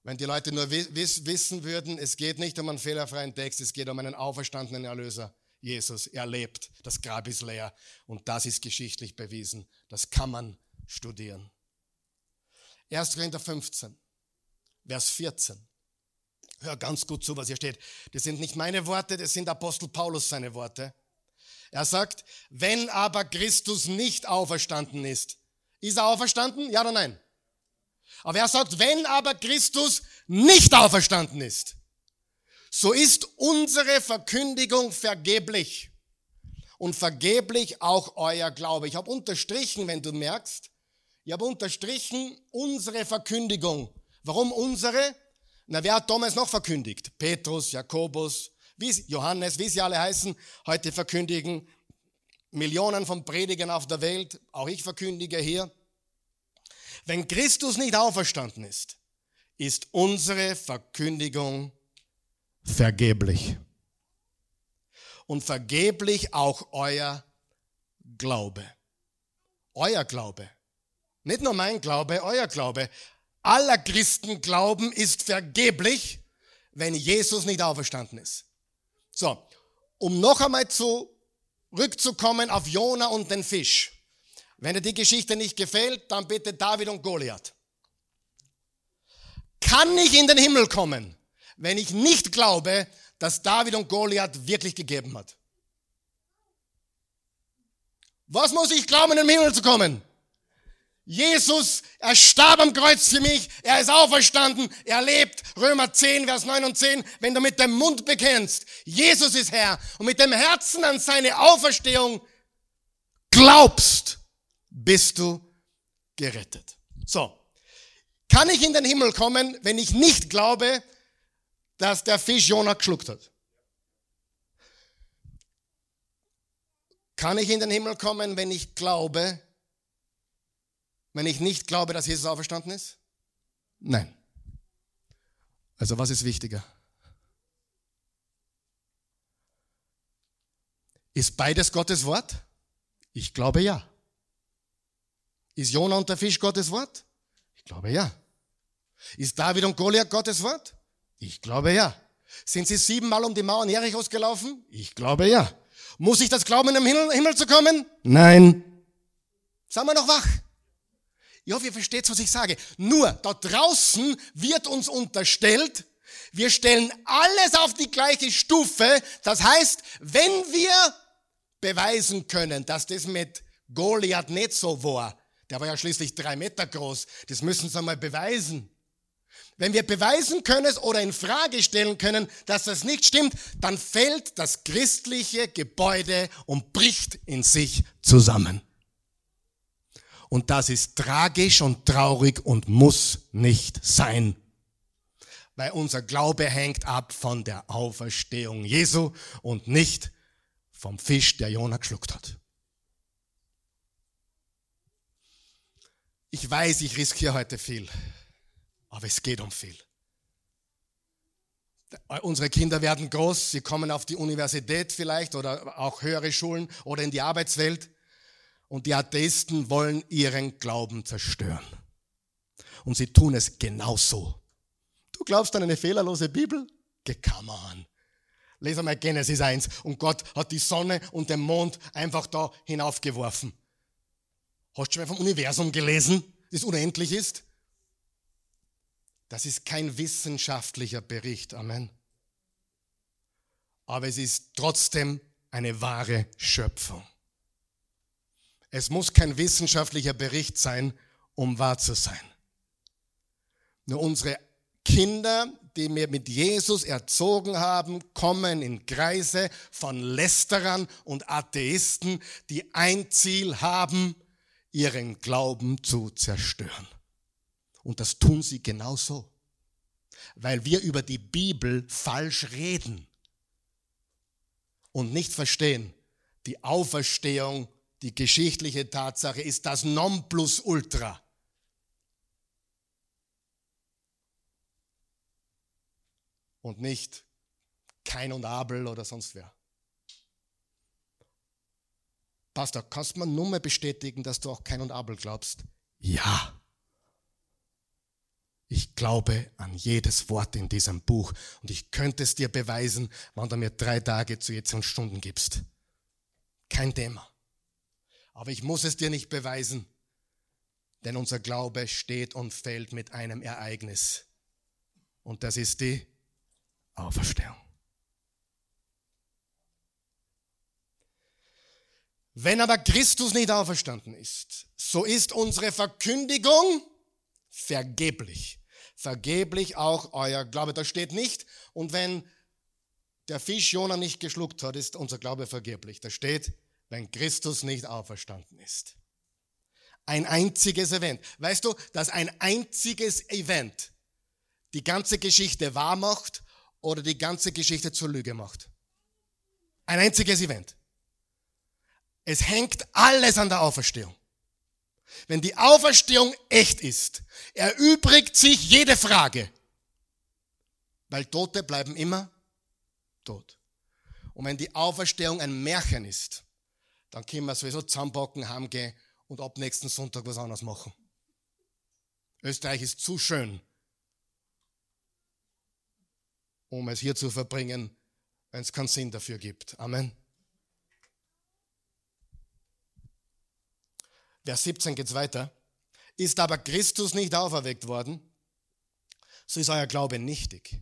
Wenn die Leute nur wiss, wissen würden, es geht nicht um einen fehlerfreien Text, es geht um einen auferstandenen Erlöser. Jesus, er lebt, das Grab ist leer und das ist geschichtlich bewiesen. Das kann man studieren. 1. Korinther 15, Vers 14. Hör ganz gut zu, was hier steht. Das sind nicht meine Worte, das sind Apostel Paulus seine Worte. Er sagt, wenn aber Christus nicht auferstanden ist, ist er auferstanden? Ja oder nein? Aber er sagt, wenn aber Christus nicht auferstanden ist, so ist unsere Verkündigung vergeblich und vergeblich auch euer Glaube. Ich habe unterstrichen, wenn du merkst, ich habe unterstrichen unsere Verkündigung. Warum unsere? Na, wer hat damals noch verkündigt? Petrus, Jakobus, wie, Johannes, wie sie alle heißen, heute verkündigen Millionen von Predigern auf der Welt, auch ich verkündige hier. Wenn Christus nicht auferstanden ist, ist unsere Verkündigung vergeblich. Und vergeblich auch euer Glaube. Euer Glaube. Nicht nur mein Glaube, euer Glaube aller Christen glauben, ist vergeblich, wenn Jesus nicht auferstanden ist. So, um noch einmal zurückzukommen auf Jona und den Fisch. Wenn dir die Geschichte nicht gefällt, dann bitte David und Goliath. Kann ich in den Himmel kommen, wenn ich nicht glaube, dass David und Goliath wirklich gegeben hat? Was muss ich glauben, in den Himmel zu kommen? Jesus, er starb am Kreuz für mich, er ist auferstanden, er lebt. Römer 10, Vers 9 und 10, wenn du mit dem Mund bekennst, Jesus ist Herr und mit dem Herzen an seine Auferstehung glaubst, bist du gerettet. So, kann ich in den Himmel kommen, wenn ich nicht glaube, dass der Fisch Jonah geschluckt hat? Kann ich in den Himmel kommen, wenn ich glaube, wenn ich nicht glaube, dass Jesus auferstanden ist? Nein. Also was ist wichtiger? Ist beides Gottes Wort? Ich glaube ja. Ist Jona und der Fisch Gottes Wort? Ich glaube ja. Ist David und Goliath Gottes Wort? Ich glaube ja. Sind sie siebenmal um die Mauern Jerichos gelaufen? Ich glaube ja. Muss ich das glauben, in den Himmel, Himmel zu kommen? Nein. Sagen wir noch wach. Ich hoffe, ihr versteht, was ich sage. Nur, da draußen wird uns unterstellt, wir stellen alles auf die gleiche Stufe. Das heißt, wenn wir beweisen können, dass das mit Goliath nicht so war, der war ja schließlich drei Meter groß, das müssen sie einmal beweisen. Wenn wir beweisen können oder in Frage stellen können, dass das nicht stimmt, dann fällt das christliche Gebäude und bricht in sich zusammen. Und das ist tragisch und traurig und muss nicht sein. Weil unser Glaube hängt ab von der Auferstehung Jesu und nicht vom Fisch, der Jona geschluckt hat. Ich weiß, ich riskiere heute viel, aber es geht um viel. Unsere Kinder werden groß, sie kommen auf die Universität vielleicht oder auch höhere Schulen oder in die Arbeitswelt und die Atheisten wollen ihren Glauben zerstören. Und sie tun es genauso. Du glaubst an eine fehlerlose Bibel? Come on. Lese mal Genesis 1 und Gott hat die Sonne und den Mond einfach da hinaufgeworfen. Hast du schon mal vom Universum gelesen, das unendlich ist? Das ist kein wissenschaftlicher Bericht, Amen. Aber es ist trotzdem eine wahre Schöpfung. Es muss kein wissenschaftlicher Bericht sein, um wahr zu sein. Nur unsere Kinder, die wir mit Jesus erzogen haben, kommen in Kreise von Lästerern und Atheisten, die ein Ziel haben, ihren Glauben zu zerstören. Und das tun sie genauso, weil wir über die Bibel falsch reden und nicht verstehen, die Auferstehung, die geschichtliche Tatsache ist das Nonplusultra. Und nicht Kain und Abel oder sonst wer. Pastor, kannst du mir nur mal bestätigen, dass du auch Kain und Abel glaubst? Ja. Ich glaube an jedes Wort in diesem Buch und ich könnte es dir beweisen, wenn du mir drei Tage zu jetzt und Stunden gibst. Kein Thema. Aber ich muss es dir nicht beweisen, denn unser Glaube steht und fällt mit einem Ereignis. Und das ist die Auferstehung. Wenn aber Christus nicht auferstanden ist, so ist unsere Verkündigung vergeblich. Vergeblich auch euer Glaube. Da steht nicht, und wenn der Fisch Jona nicht geschluckt hat, ist unser Glaube vergeblich. Da steht, wenn Christus nicht auferstanden ist. Ein einziges Event. Weißt du, dass ein einziges Event die ganze Geschichte wahr macht oder die ganze Geschichte zur Lüge macht? Ein einziges Event. Es hängt alles an der Auferstehung. Wenn die Auferstehung echt ist, erübrigt sich jede Frage. Weil Tote bleiben immer tot. Und wenn die Auferstehung ein Märchen ist, dann können wir sowieso zusammenpacken, heimgehen und ab nächsten Sonntag was anderes machen. Österreich ist zu schön, um es hier zu verbringen, wenn es keinen Sinn dafür gibt. Amen. Vers 17 geht es weiter. Ist aber Christus nicht auferweckt worden, so ist euer Glaube nichtig.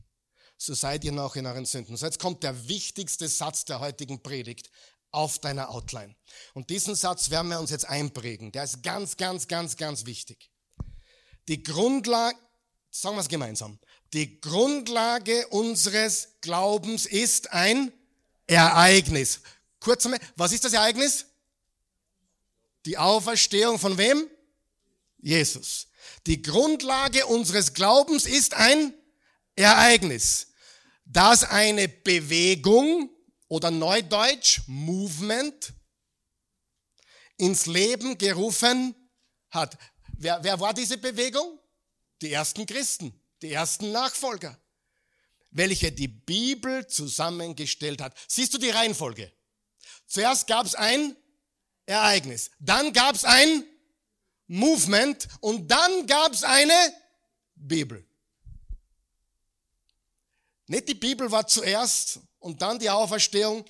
So seid ihr noch in euren Sünden. So jetzt kommt der wichtigste Satz der heutigen Predigt auf deiner Outline. Und diesen Satz werden wir uns jetzt einprägen. Der ist ganz, ganz, ganz, ganz wichtig. Die Grundlage, sagen wir es gemeinsam, die Grundlage unseres Glaubens ist ein Ereignis. Kurz einmal, was ist das Ereignis? Die Auferstehung von wem? Jesus. Die Grundlage unseres Glaubens ist ein Ereignis, das eine Bewegung oder Neudeutsch Movement ins Leben gerufen hat. Wer, wer war diese Bewegung? Die ersten Christen, die ersten Nachfolger, welche die Bibel zusammengestellt hat. Siehst du die Reihenfolge? Zuerst gab es ein Ereignis. Dann gab es ein Movement und dann gab es eine Bibel. Nicht die Bibel war zuerst und dann die Auferstehung.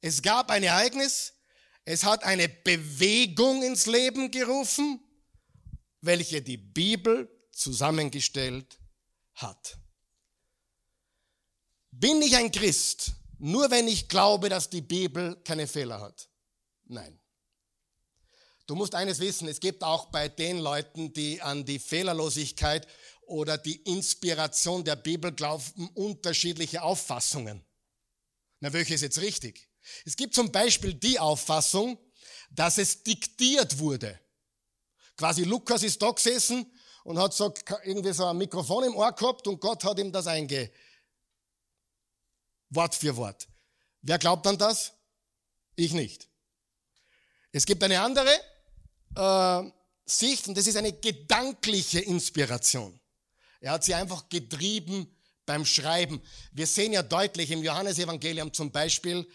Es gab ein Ereignis, es hat eine Bewegung ins Leben gerufen, welche die Bibel zusammengestellt hat. Bin ich ein Christ, nur wenn ich glaube, dass die Bibel keine Fehler hat? Nein. Du musst eines wissen, es gibt auch bei den Leuten, die an die Fehlerlosigkeit oder die Inspiration der Bibel glauben, unterschiedliche Auffassungen. Na, welche ist jetzt richtig? Es gibt zum Beispiel die Auffassung, dass es diktiert wurde. Quasi Lukas ist da gesessen und hat so irgendwie so ein Mikrofon im Ohr gehabt und Gott hat ihm das einge... Wort für Wort. Wer glaubt an das? Ich nicht. Es gibt eine andere äh, Sicht und das ist eine gedankliche Inspiration. Er hat sie einfach getrieben beim Schreiben. Wir sehen ja deutlich im Johannesevangelium zum Beispiel,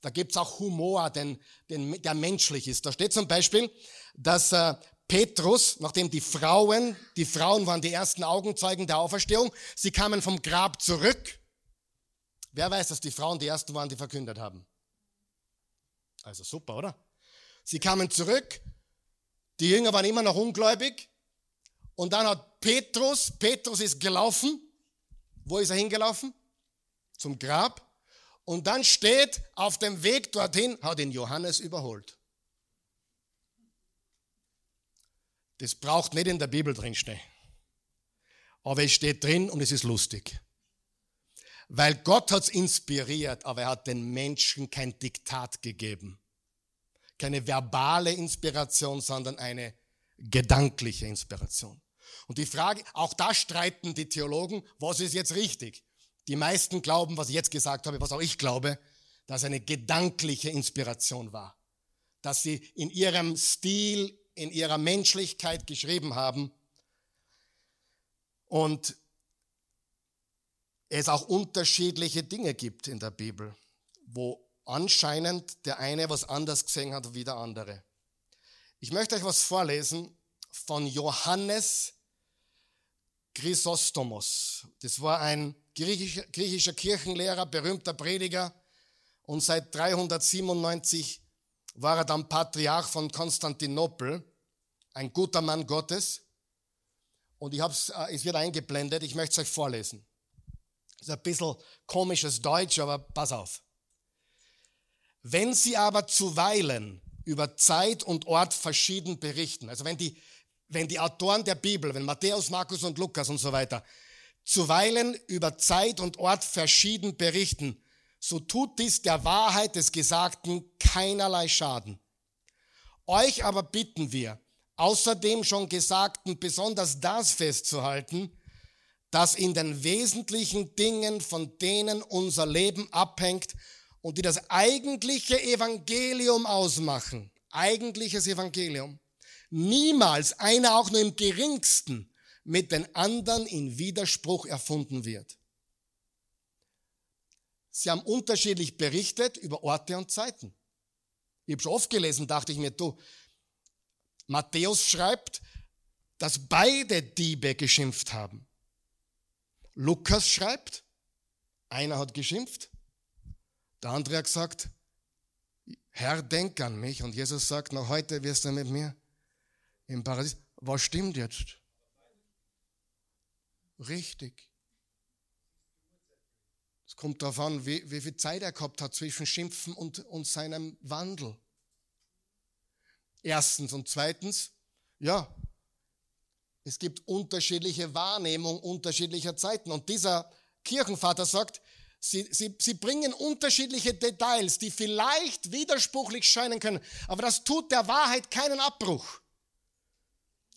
da gibt's auch Humor, den, den, der menschlich ist. Da steht zum Beispiel, dass äh, Petrus, nachdem die Frauen, die Frauen waren die ersten Augenzeugen der Auferstehung, sie kamen vom Grab zurück. Wer weiß, dass die Frauen die ersten waren, die verkündet haben? Also super, oder? Sie kamen zurück, die Jünger waren immer noch ungläubig und dann hat Petrus, Petrus ist gelaufen. Wo ist er hingelaufen? Zum Grab. Und dann steht, auf dem Weg dorthin hat ihn Johannes überholt. Das braucht nicht in der Bibel drinstehen. Aber es steht drin und es ist lustig. Weil Gott hat es inspiriert, aber er hat den Menschen kein Diktat gegeben. Keine verbale Inspiration, sondern eine gedankliche Inspiration. Und die Frage, auch da streiten die Theologen, was ist jetzt richtig? Die meisten glauben, was ich jetzt gesagt habe, was auch ich glaube, dass eine gedankliche Inspiration war. Dass sie in ihrem Stil, in ihrer Menschlichkeit geschrieben haben und es auch unterschiedliche Dinge gibt in der Bibel, wo anscheinend der eine was anders gesehen hat wie der andere. Ich möchte euch was vorlesen von Johannes Chrysostomos. Das war ein griechischer, Kirchenlehrer, berühmter Prediger und seit 397 war er dann Patriarch von Konstantinopel, ein guter Mann Gottes. Und ich hab's, äh, es wird eingeblendet, ich möchte es euch vorlesen. Das ist ein bisschen komisches Deutsch, aber pass auf. Wenn sie aber zuweilen über Zeit und Ort verschieden berichten, also wenn die, wenn die Autoren der Bibel, wenn Matthäus, Markus und Lukas und so weiter, zuweilen über Zeit und Ort verschieden berichten, so tut dies der Wahrheit des Gesagten keinerlei Schaden. Euch aber bitten wir, außerdem schon Gesagten besonders das festzuhalten, dass in den wesentlichen Dingen, von denen unser Leben abhängt und die das eigentliche Evangelium ausmachen, eigentliches Evangelium, niemals einer auch nur im geringsten mit den anderen in Widerspruch erfunden wird. Sie haben unterschiedlich berichtet über Orte und Zeiten. Ich habe schon oft gelesen, dachte ich mir, du, Matthäus schreibt, dass beide Diebe geschimpft haben. Lukas schreibt, einer hat geschimpft, der andere hat gesagt, Herr, denk an mich. Und Jesus sagt, noch heute wirst du mit mir im Paradies. Was stimmt jetzt? Richtig. Es kommt darauf an, wie, wie viel Zeit er gehabt hat zwischen Schimpfen und, und seinem Wandel. Erstens. Und zweitens, ja, es gibt unterschiedliche Wahrnehmung unterschiedlicher Zeiten. Und dieser Kirchenvater sagt, sie, sie, sie bringen unterschiedliche Details, die vielleicht widerspruchlich scheinen können, aber das tut der Wahrheit keinen Abbruch.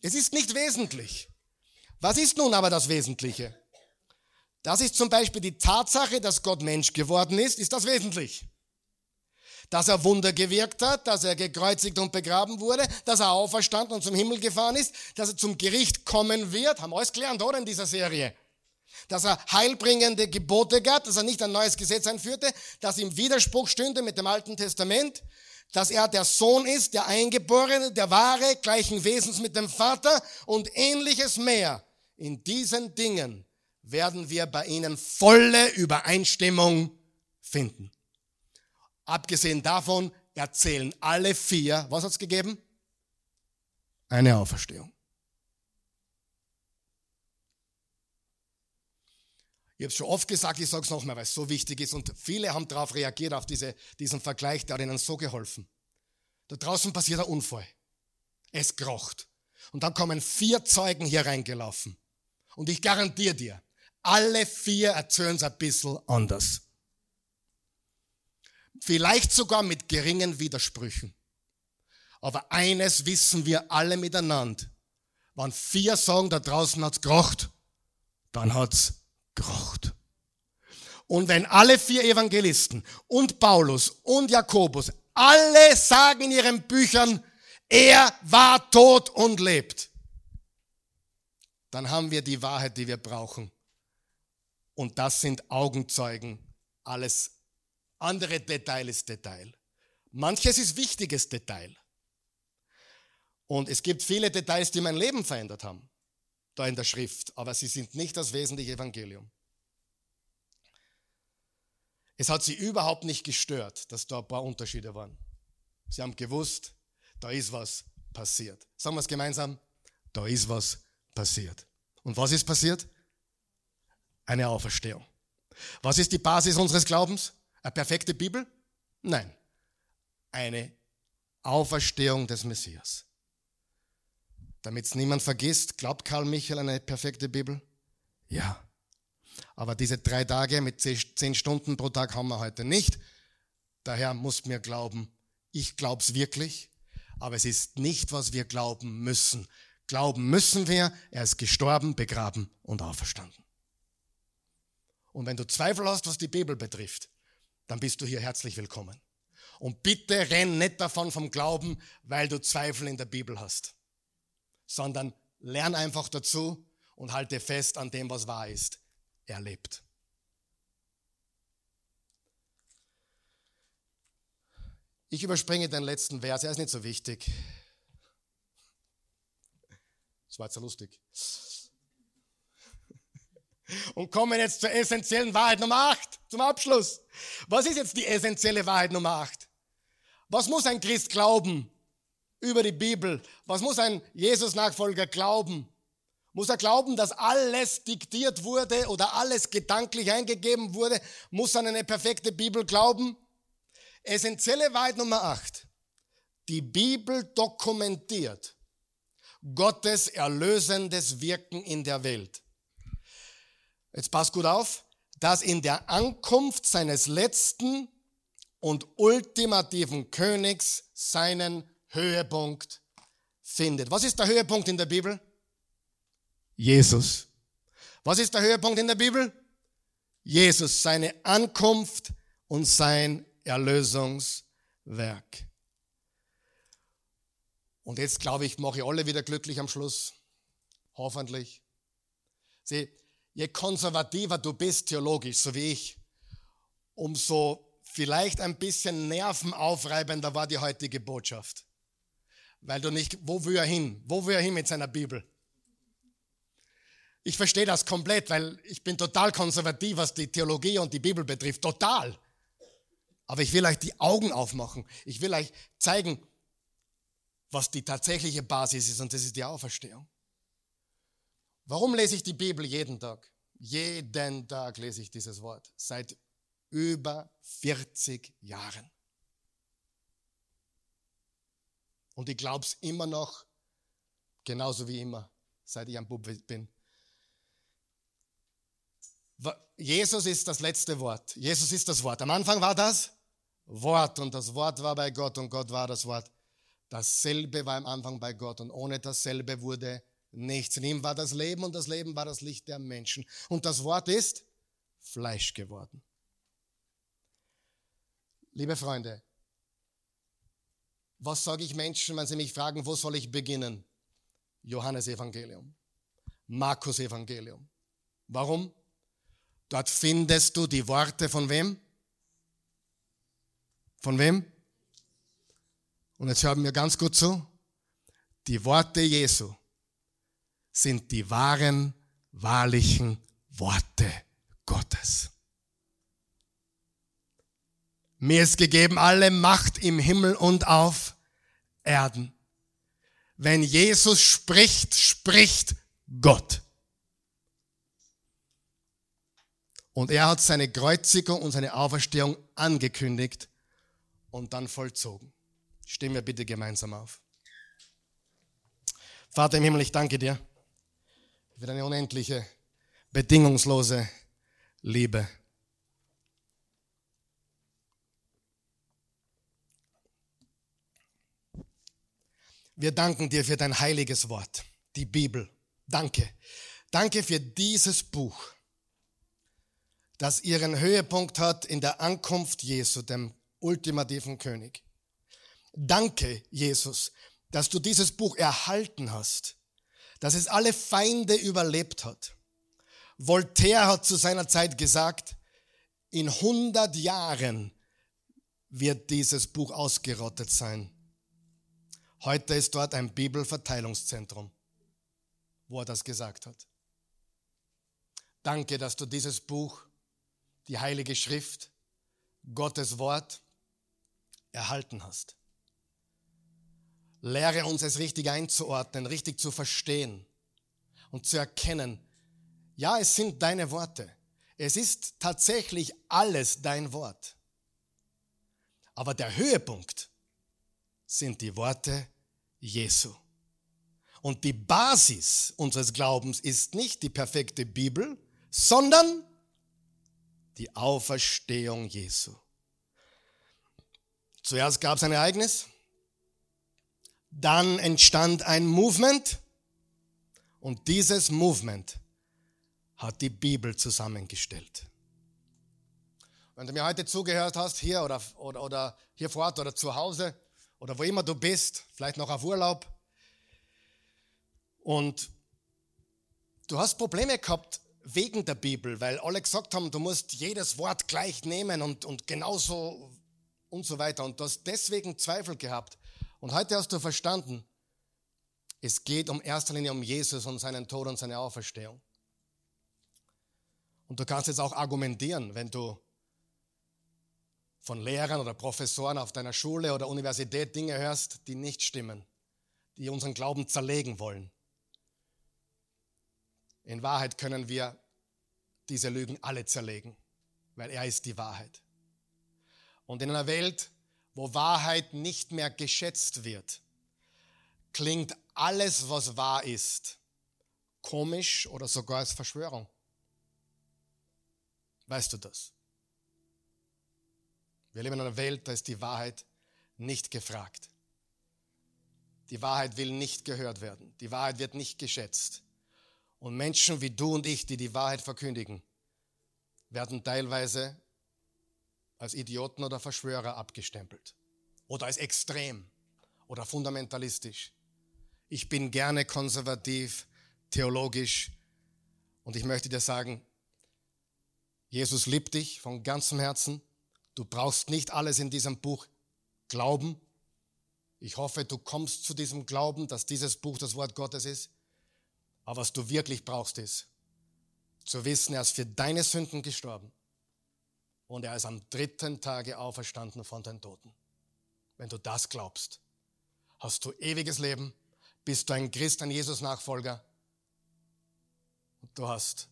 Es ist nicht wesentlich. Was ist nun aber das Wesentliche? Das ist zum Beispiel die Tatsache, dass Gott Mensch geworden ist, ist das wesentlich. Dass er Wunder gewirkt hat, dass er gekreuzigt und begraben wurde, dass er auferstanden und zum Himmel gefahren ist, dass er zum Gericht kommen wird, haben wir alles gelernt, oder in dieser Serie? Dass er heilbringende Gebote gab, dass er nicht ein neues Gesetz einführte, dass ihm Widerspruch stünde mit dem Alten Testament, dass er der Sohn ist, der Eingeborene, der wahre, gleichen Wesens mit dem Vater und ähnliches mehr. In diesen Dingen werden wir bei ihnen volle Übereinstimmung finden. Abgesehen davon erzählen alle vier, was hat's gegeben? Eine Auferstehung. Ich habe es schon oft gesagt, ich sage es nochmal, weil es so wichtig ist. Und viele haben darauf reagiert, auf diese, diesen Vergleich, der hat ihnen so geholfen. Da draußen passiert ein Unfall. Es krocht. Und dann kommen vier Zeugen hier reingelaufen. Und ich garantiere dir, alle vier erzählen es ein bisschen anders. Vielleicht sogar mit geringen Widersprüchen. Aber eines wissen wir alle miteinander. Wenn vier sagen, da draußen hat's gerocht, dann hat's gerocht. Und wenn alle vier Evangelisten und Paulus und Jakobus alle sagen in ihren Büchern, Er war tot und lebt. Dann haben wir die Wahrheit, die wir brauchen. Und das sind Augenzeugen. Alles andere Detail ist Detail. Manches ist wichtiges Detail. Und es gibt viele Details, die mein Leben verändert haben, da in der Schrift, aber sie sind nicht das wesentliche Evangelium. Es hat sie überhaupt nicht gestört, dass da ein paar Unterschiede waren. Sie haben gewusst, da ist was passiert. Sagen wir es gemeinsam, da ist was passiert. Und was ist passiert? Eine Auferstehung. Was ist die Basis unseres Glaubens? Eine perfekte Bibel? Nein. Eine Auferstehung des Messias. Damit es niemand vergisst, glaubt Karl Michael eine perfekte Bibel? Ja. Aber diese drei Tage mit zehn Stunden pro Tag haben wir heute nicht. Daher muss mir glauben, ich glaube es wirklich, aber es ist nicht, was wir glauben müssen. Glauben müssen wir, er ist gestorben, begraben und auferstanden. Und wenn du Zweifel hast, was die Bibel betrifft, dann bist du hier herzlich willkommen. Und bitte renn nicht davon vom Glauben, weil du Zweifel in der Bibel hast, sondern lern einfach dazu und halte fest an dem, was wahr ist. Er lebt. Ich überspringe den letzten Vers, er ist nicht so wichtig. Das war jetzt so lustig. Und kommen jetzt zur essentiellen Wahrheit Nummer 8, zum Abschluss. Was ist jetzt die essentielle Wahrheit Nummer 8? Was muss ein Christ glauben über die Bibel? Was muss ein Jesus-Nachfolger glauben? Muss er glauben, dass alles diktiert wurde oder alles gedanklich eingegeben wurde? Muss er an eine perfekte Bibel glauben? Essentielle Wahrheit Nummer 8. Die Bibel dokumentiert Gottes erlösendes Wirken in der Welt. Jetzt passt gut auf, dass in der Ankunft seines letzten und ultimativen Königs seinen Höhepunkt findet. Was ist der Höhepunkt in der Bibel? Jesus. Was ist der Höhepunkt in der Bibel? Jesus, seine Ankunft und sein Erlösungswerk. Und jetzt glaube ich, mache ich alle wieder glücklich am Schluss. Hoffentlich. Sieh, je konservativer du bist theologisch, so wie ich, umso vielleicht ein bisschen nervenaufreibender war die heutige Botschaft. Weil du nicht, wo will er hin? Wo will er hin mit seiner Bibel? Ich verstehe das komplett, weil ich bin total konservativ, was die Theologie und die Bibel betrifft. Total. Aber ich will euch die Augen aufmachen. Ich will euch zeigen, was die tatsächliche Basis ist und das ist die Auferstehung. Warum lese ich die Bibel jeden Tag? Jeden Tag lese ich dieses Wort. Seit über 40 Jahren. Und ich glaube es immer noch, genauso wie immer, seit ich ein Bub bin. Jesus ist das letzte Wort. Jesus ist das Wort. Am Anfang war das Wort und das Wort war bei Gott und Gott war das Wort. Dasselbe war am Anfang bei Gott und ohne dasselbe wurde nichts. In ihm war das Leben und das Leben war das Licht der Menschen. Und das Wort ist Fleisch geworden. Liebe Freunde, was sage ich Menschen, wenn sie mich fragen, wo soll ich beginnen? Johannes Evangelium, Markus Evangelium. Warum? Dort findest du die Worte von wem? Von wem? Und jetzt hören wir ganz gut zu. Die Worte Jesu sind die wahren, wahrlichen Worte Gottes. Mir ist gegeben alle Macht im Himmel und auf Erden. Wenn Jesus spricht, spricht Gott. Und er hat seine Kreuzigung und seine Auferstehung angekündigt und dann vollzogen. Stehen wir bitte gemeinsam auf. Vater im Himmel, ich danke dir für deine unendliche, bedingungslose Liebe. Wir danken dir für dein heiliges Wort, die Bibel. Danke. Danke für dieses Buch, das ihren Höhepunkt hat in der Ankunft Jesu, dem ultimativen König. Danke, Jesus, dass du dieses Buch erhalten hast, dass es alle Feinde überlebt hat. Voltaire hat zu seiner Zeit gesagt, in 100 Jahren wird dieses Buch ausgerottet sein. Heute ist dort ein Bibelverteilungszentrum, wo er das gesagt hat. Danke, dass du dieses Buch, die Heilige Schrift, Gottes Wort erhalten hast. Lehre uns es richtig einzuordnen, richtig zu verstehen und zu erkennen. Ja, es sind deine Worte. Es ist tatsächlich alles dein Wort. Aber der Höhepunkt sind die Worte Jesu. Und die Basis unseres Glaubens ist nicht die perfekte Bibel, sondern die Auferstehung Jesu. Zuerst gab es ein Ereignis, dann entstand ein Movement und dieses Movement hat die Bibel zusammengestellt. Wenn du mir heute zugehört hast, hier oder, oder, oder hier vor Ort oder zu Hause oder wo immer du bist, vielleicht noch auf Urlaub, und du hast Probleme gehabt wegen der Bibel, weil alle gesagt haben, du musst jedes Wort gleich nehmen und, und genauso und so weiter. Und du hast deswegen Zweifel gehabt. Und heute hast du verstanden, es geht um erster Linie um Jesus und seinen Tod und seine Auferstehung. Und du kannst jetzt auch argumentieren, wenn du von Lehrern oder Professoren auf deiner Schule oder Universität Dinge hörst, die nicht stimmen, die unseren Glauben zerlegen wollen. In Wahrheit können wir diese Lügen alle zerlegen, weil er ist die Wahrheit. Und in einer Welt, wo Wahrheit nicht mehr geschätzt wird, klingt alles, was wahr ist, komisch oder sogar als Verschwörung. Weißt du das? Wir leben in einer Welt, da ist die Wahrheit nicht gefragt. Die Wahrheit will nicht gehört werden. Die Wahrheit wird nicht geschätzt. Und Menschen wie du und ich, die die Wahrheit verkündigen, werden teilweise als Idioten oder Verschwörer abgestempelt oder als extrem oder fundamentalistisch. Ich bin gerne konservativ, theologisch und ich möchte dir sagen, Jesus liebt dich von ganzem Herzen. Du brauchst nicht alles in diesem Buch glauben. Ich hoffe, du kommst zu diesem Glauben, dass dieses Buch das Wort Gottes ist. Aber was du wirklich brauchst, ist zu wissen, er ist für deine Sünden gestorben und er ist am dritten Tage auferstanden von den Toten. Wenn du das glaubst, hast du ewiges Leben, bist du ein Christ, ein Jesus-Nachfolger und du hast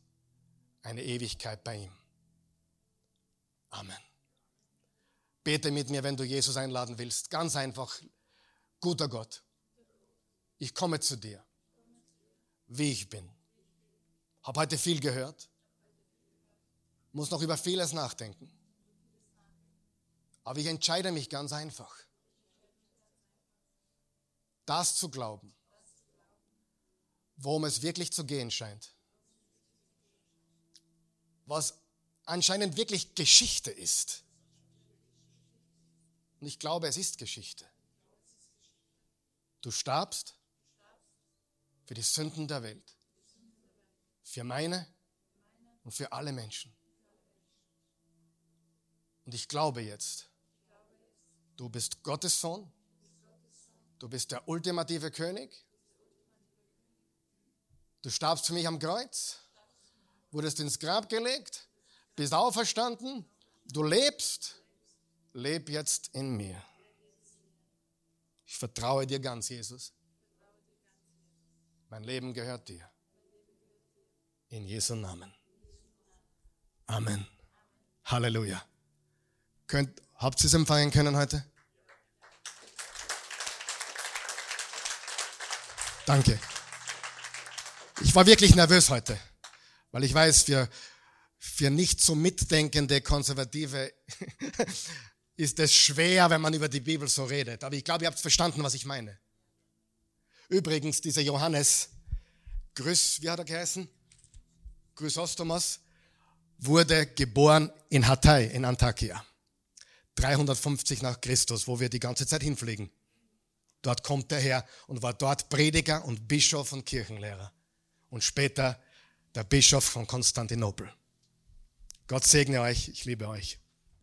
eine Ewigkeit bei ihm. Amen. Bete mit mir, wenn du Jesus einladen willst. Ganz einfach, guter Gott, ich komme zu dir, wie ich bin. Habe heute viel gehört. Muss noch über vieles nachdenken. Aber ich entscheide mich ganz einfach. Das zu glauben, worum es wirklich zu gehen scheint. Was anscheinend wirklich Geschichte ist. Und ich glaube, es ist Geschichte. Du starbst für die Sünden der Welt. Für meine und für alle Menschen. Und ich glaube jetzt, du bist Gottes Sohn. Du bist der ultimative König. Du starbst für mich am Kreuz, wurdest ins Grab gelegt, bist auferstanden, du lebst, leb jetzt in mir. Ich vertraue dir ganz, Jesus. Mein Leben gehört dir. In Jesu Namen. Amen. Halleluja. Könnt, habt ihr es empfangen können heute? Danke. Ich war wirklich nervös heute, weil ich weiß, für, für nicht so mitdenkende Konservative ist es schwer, wenn man über die Bibel so redet. Aber ich glaube, ihr habt verstanden, was ich meine. Übrigens, dieser Johannes, Grüß, wie hat er geheißen? Chrysostomus wurde geboren in Hatay in Antakya. 350 nach Christus, wo wir die ganze Zeit hinfliegen. Dort kommt er her und war dort Prediger und Bischof und Kirchenlehrer. Und später der Bischof von Konstantinopel. Gott segne euch, ich liebe euch.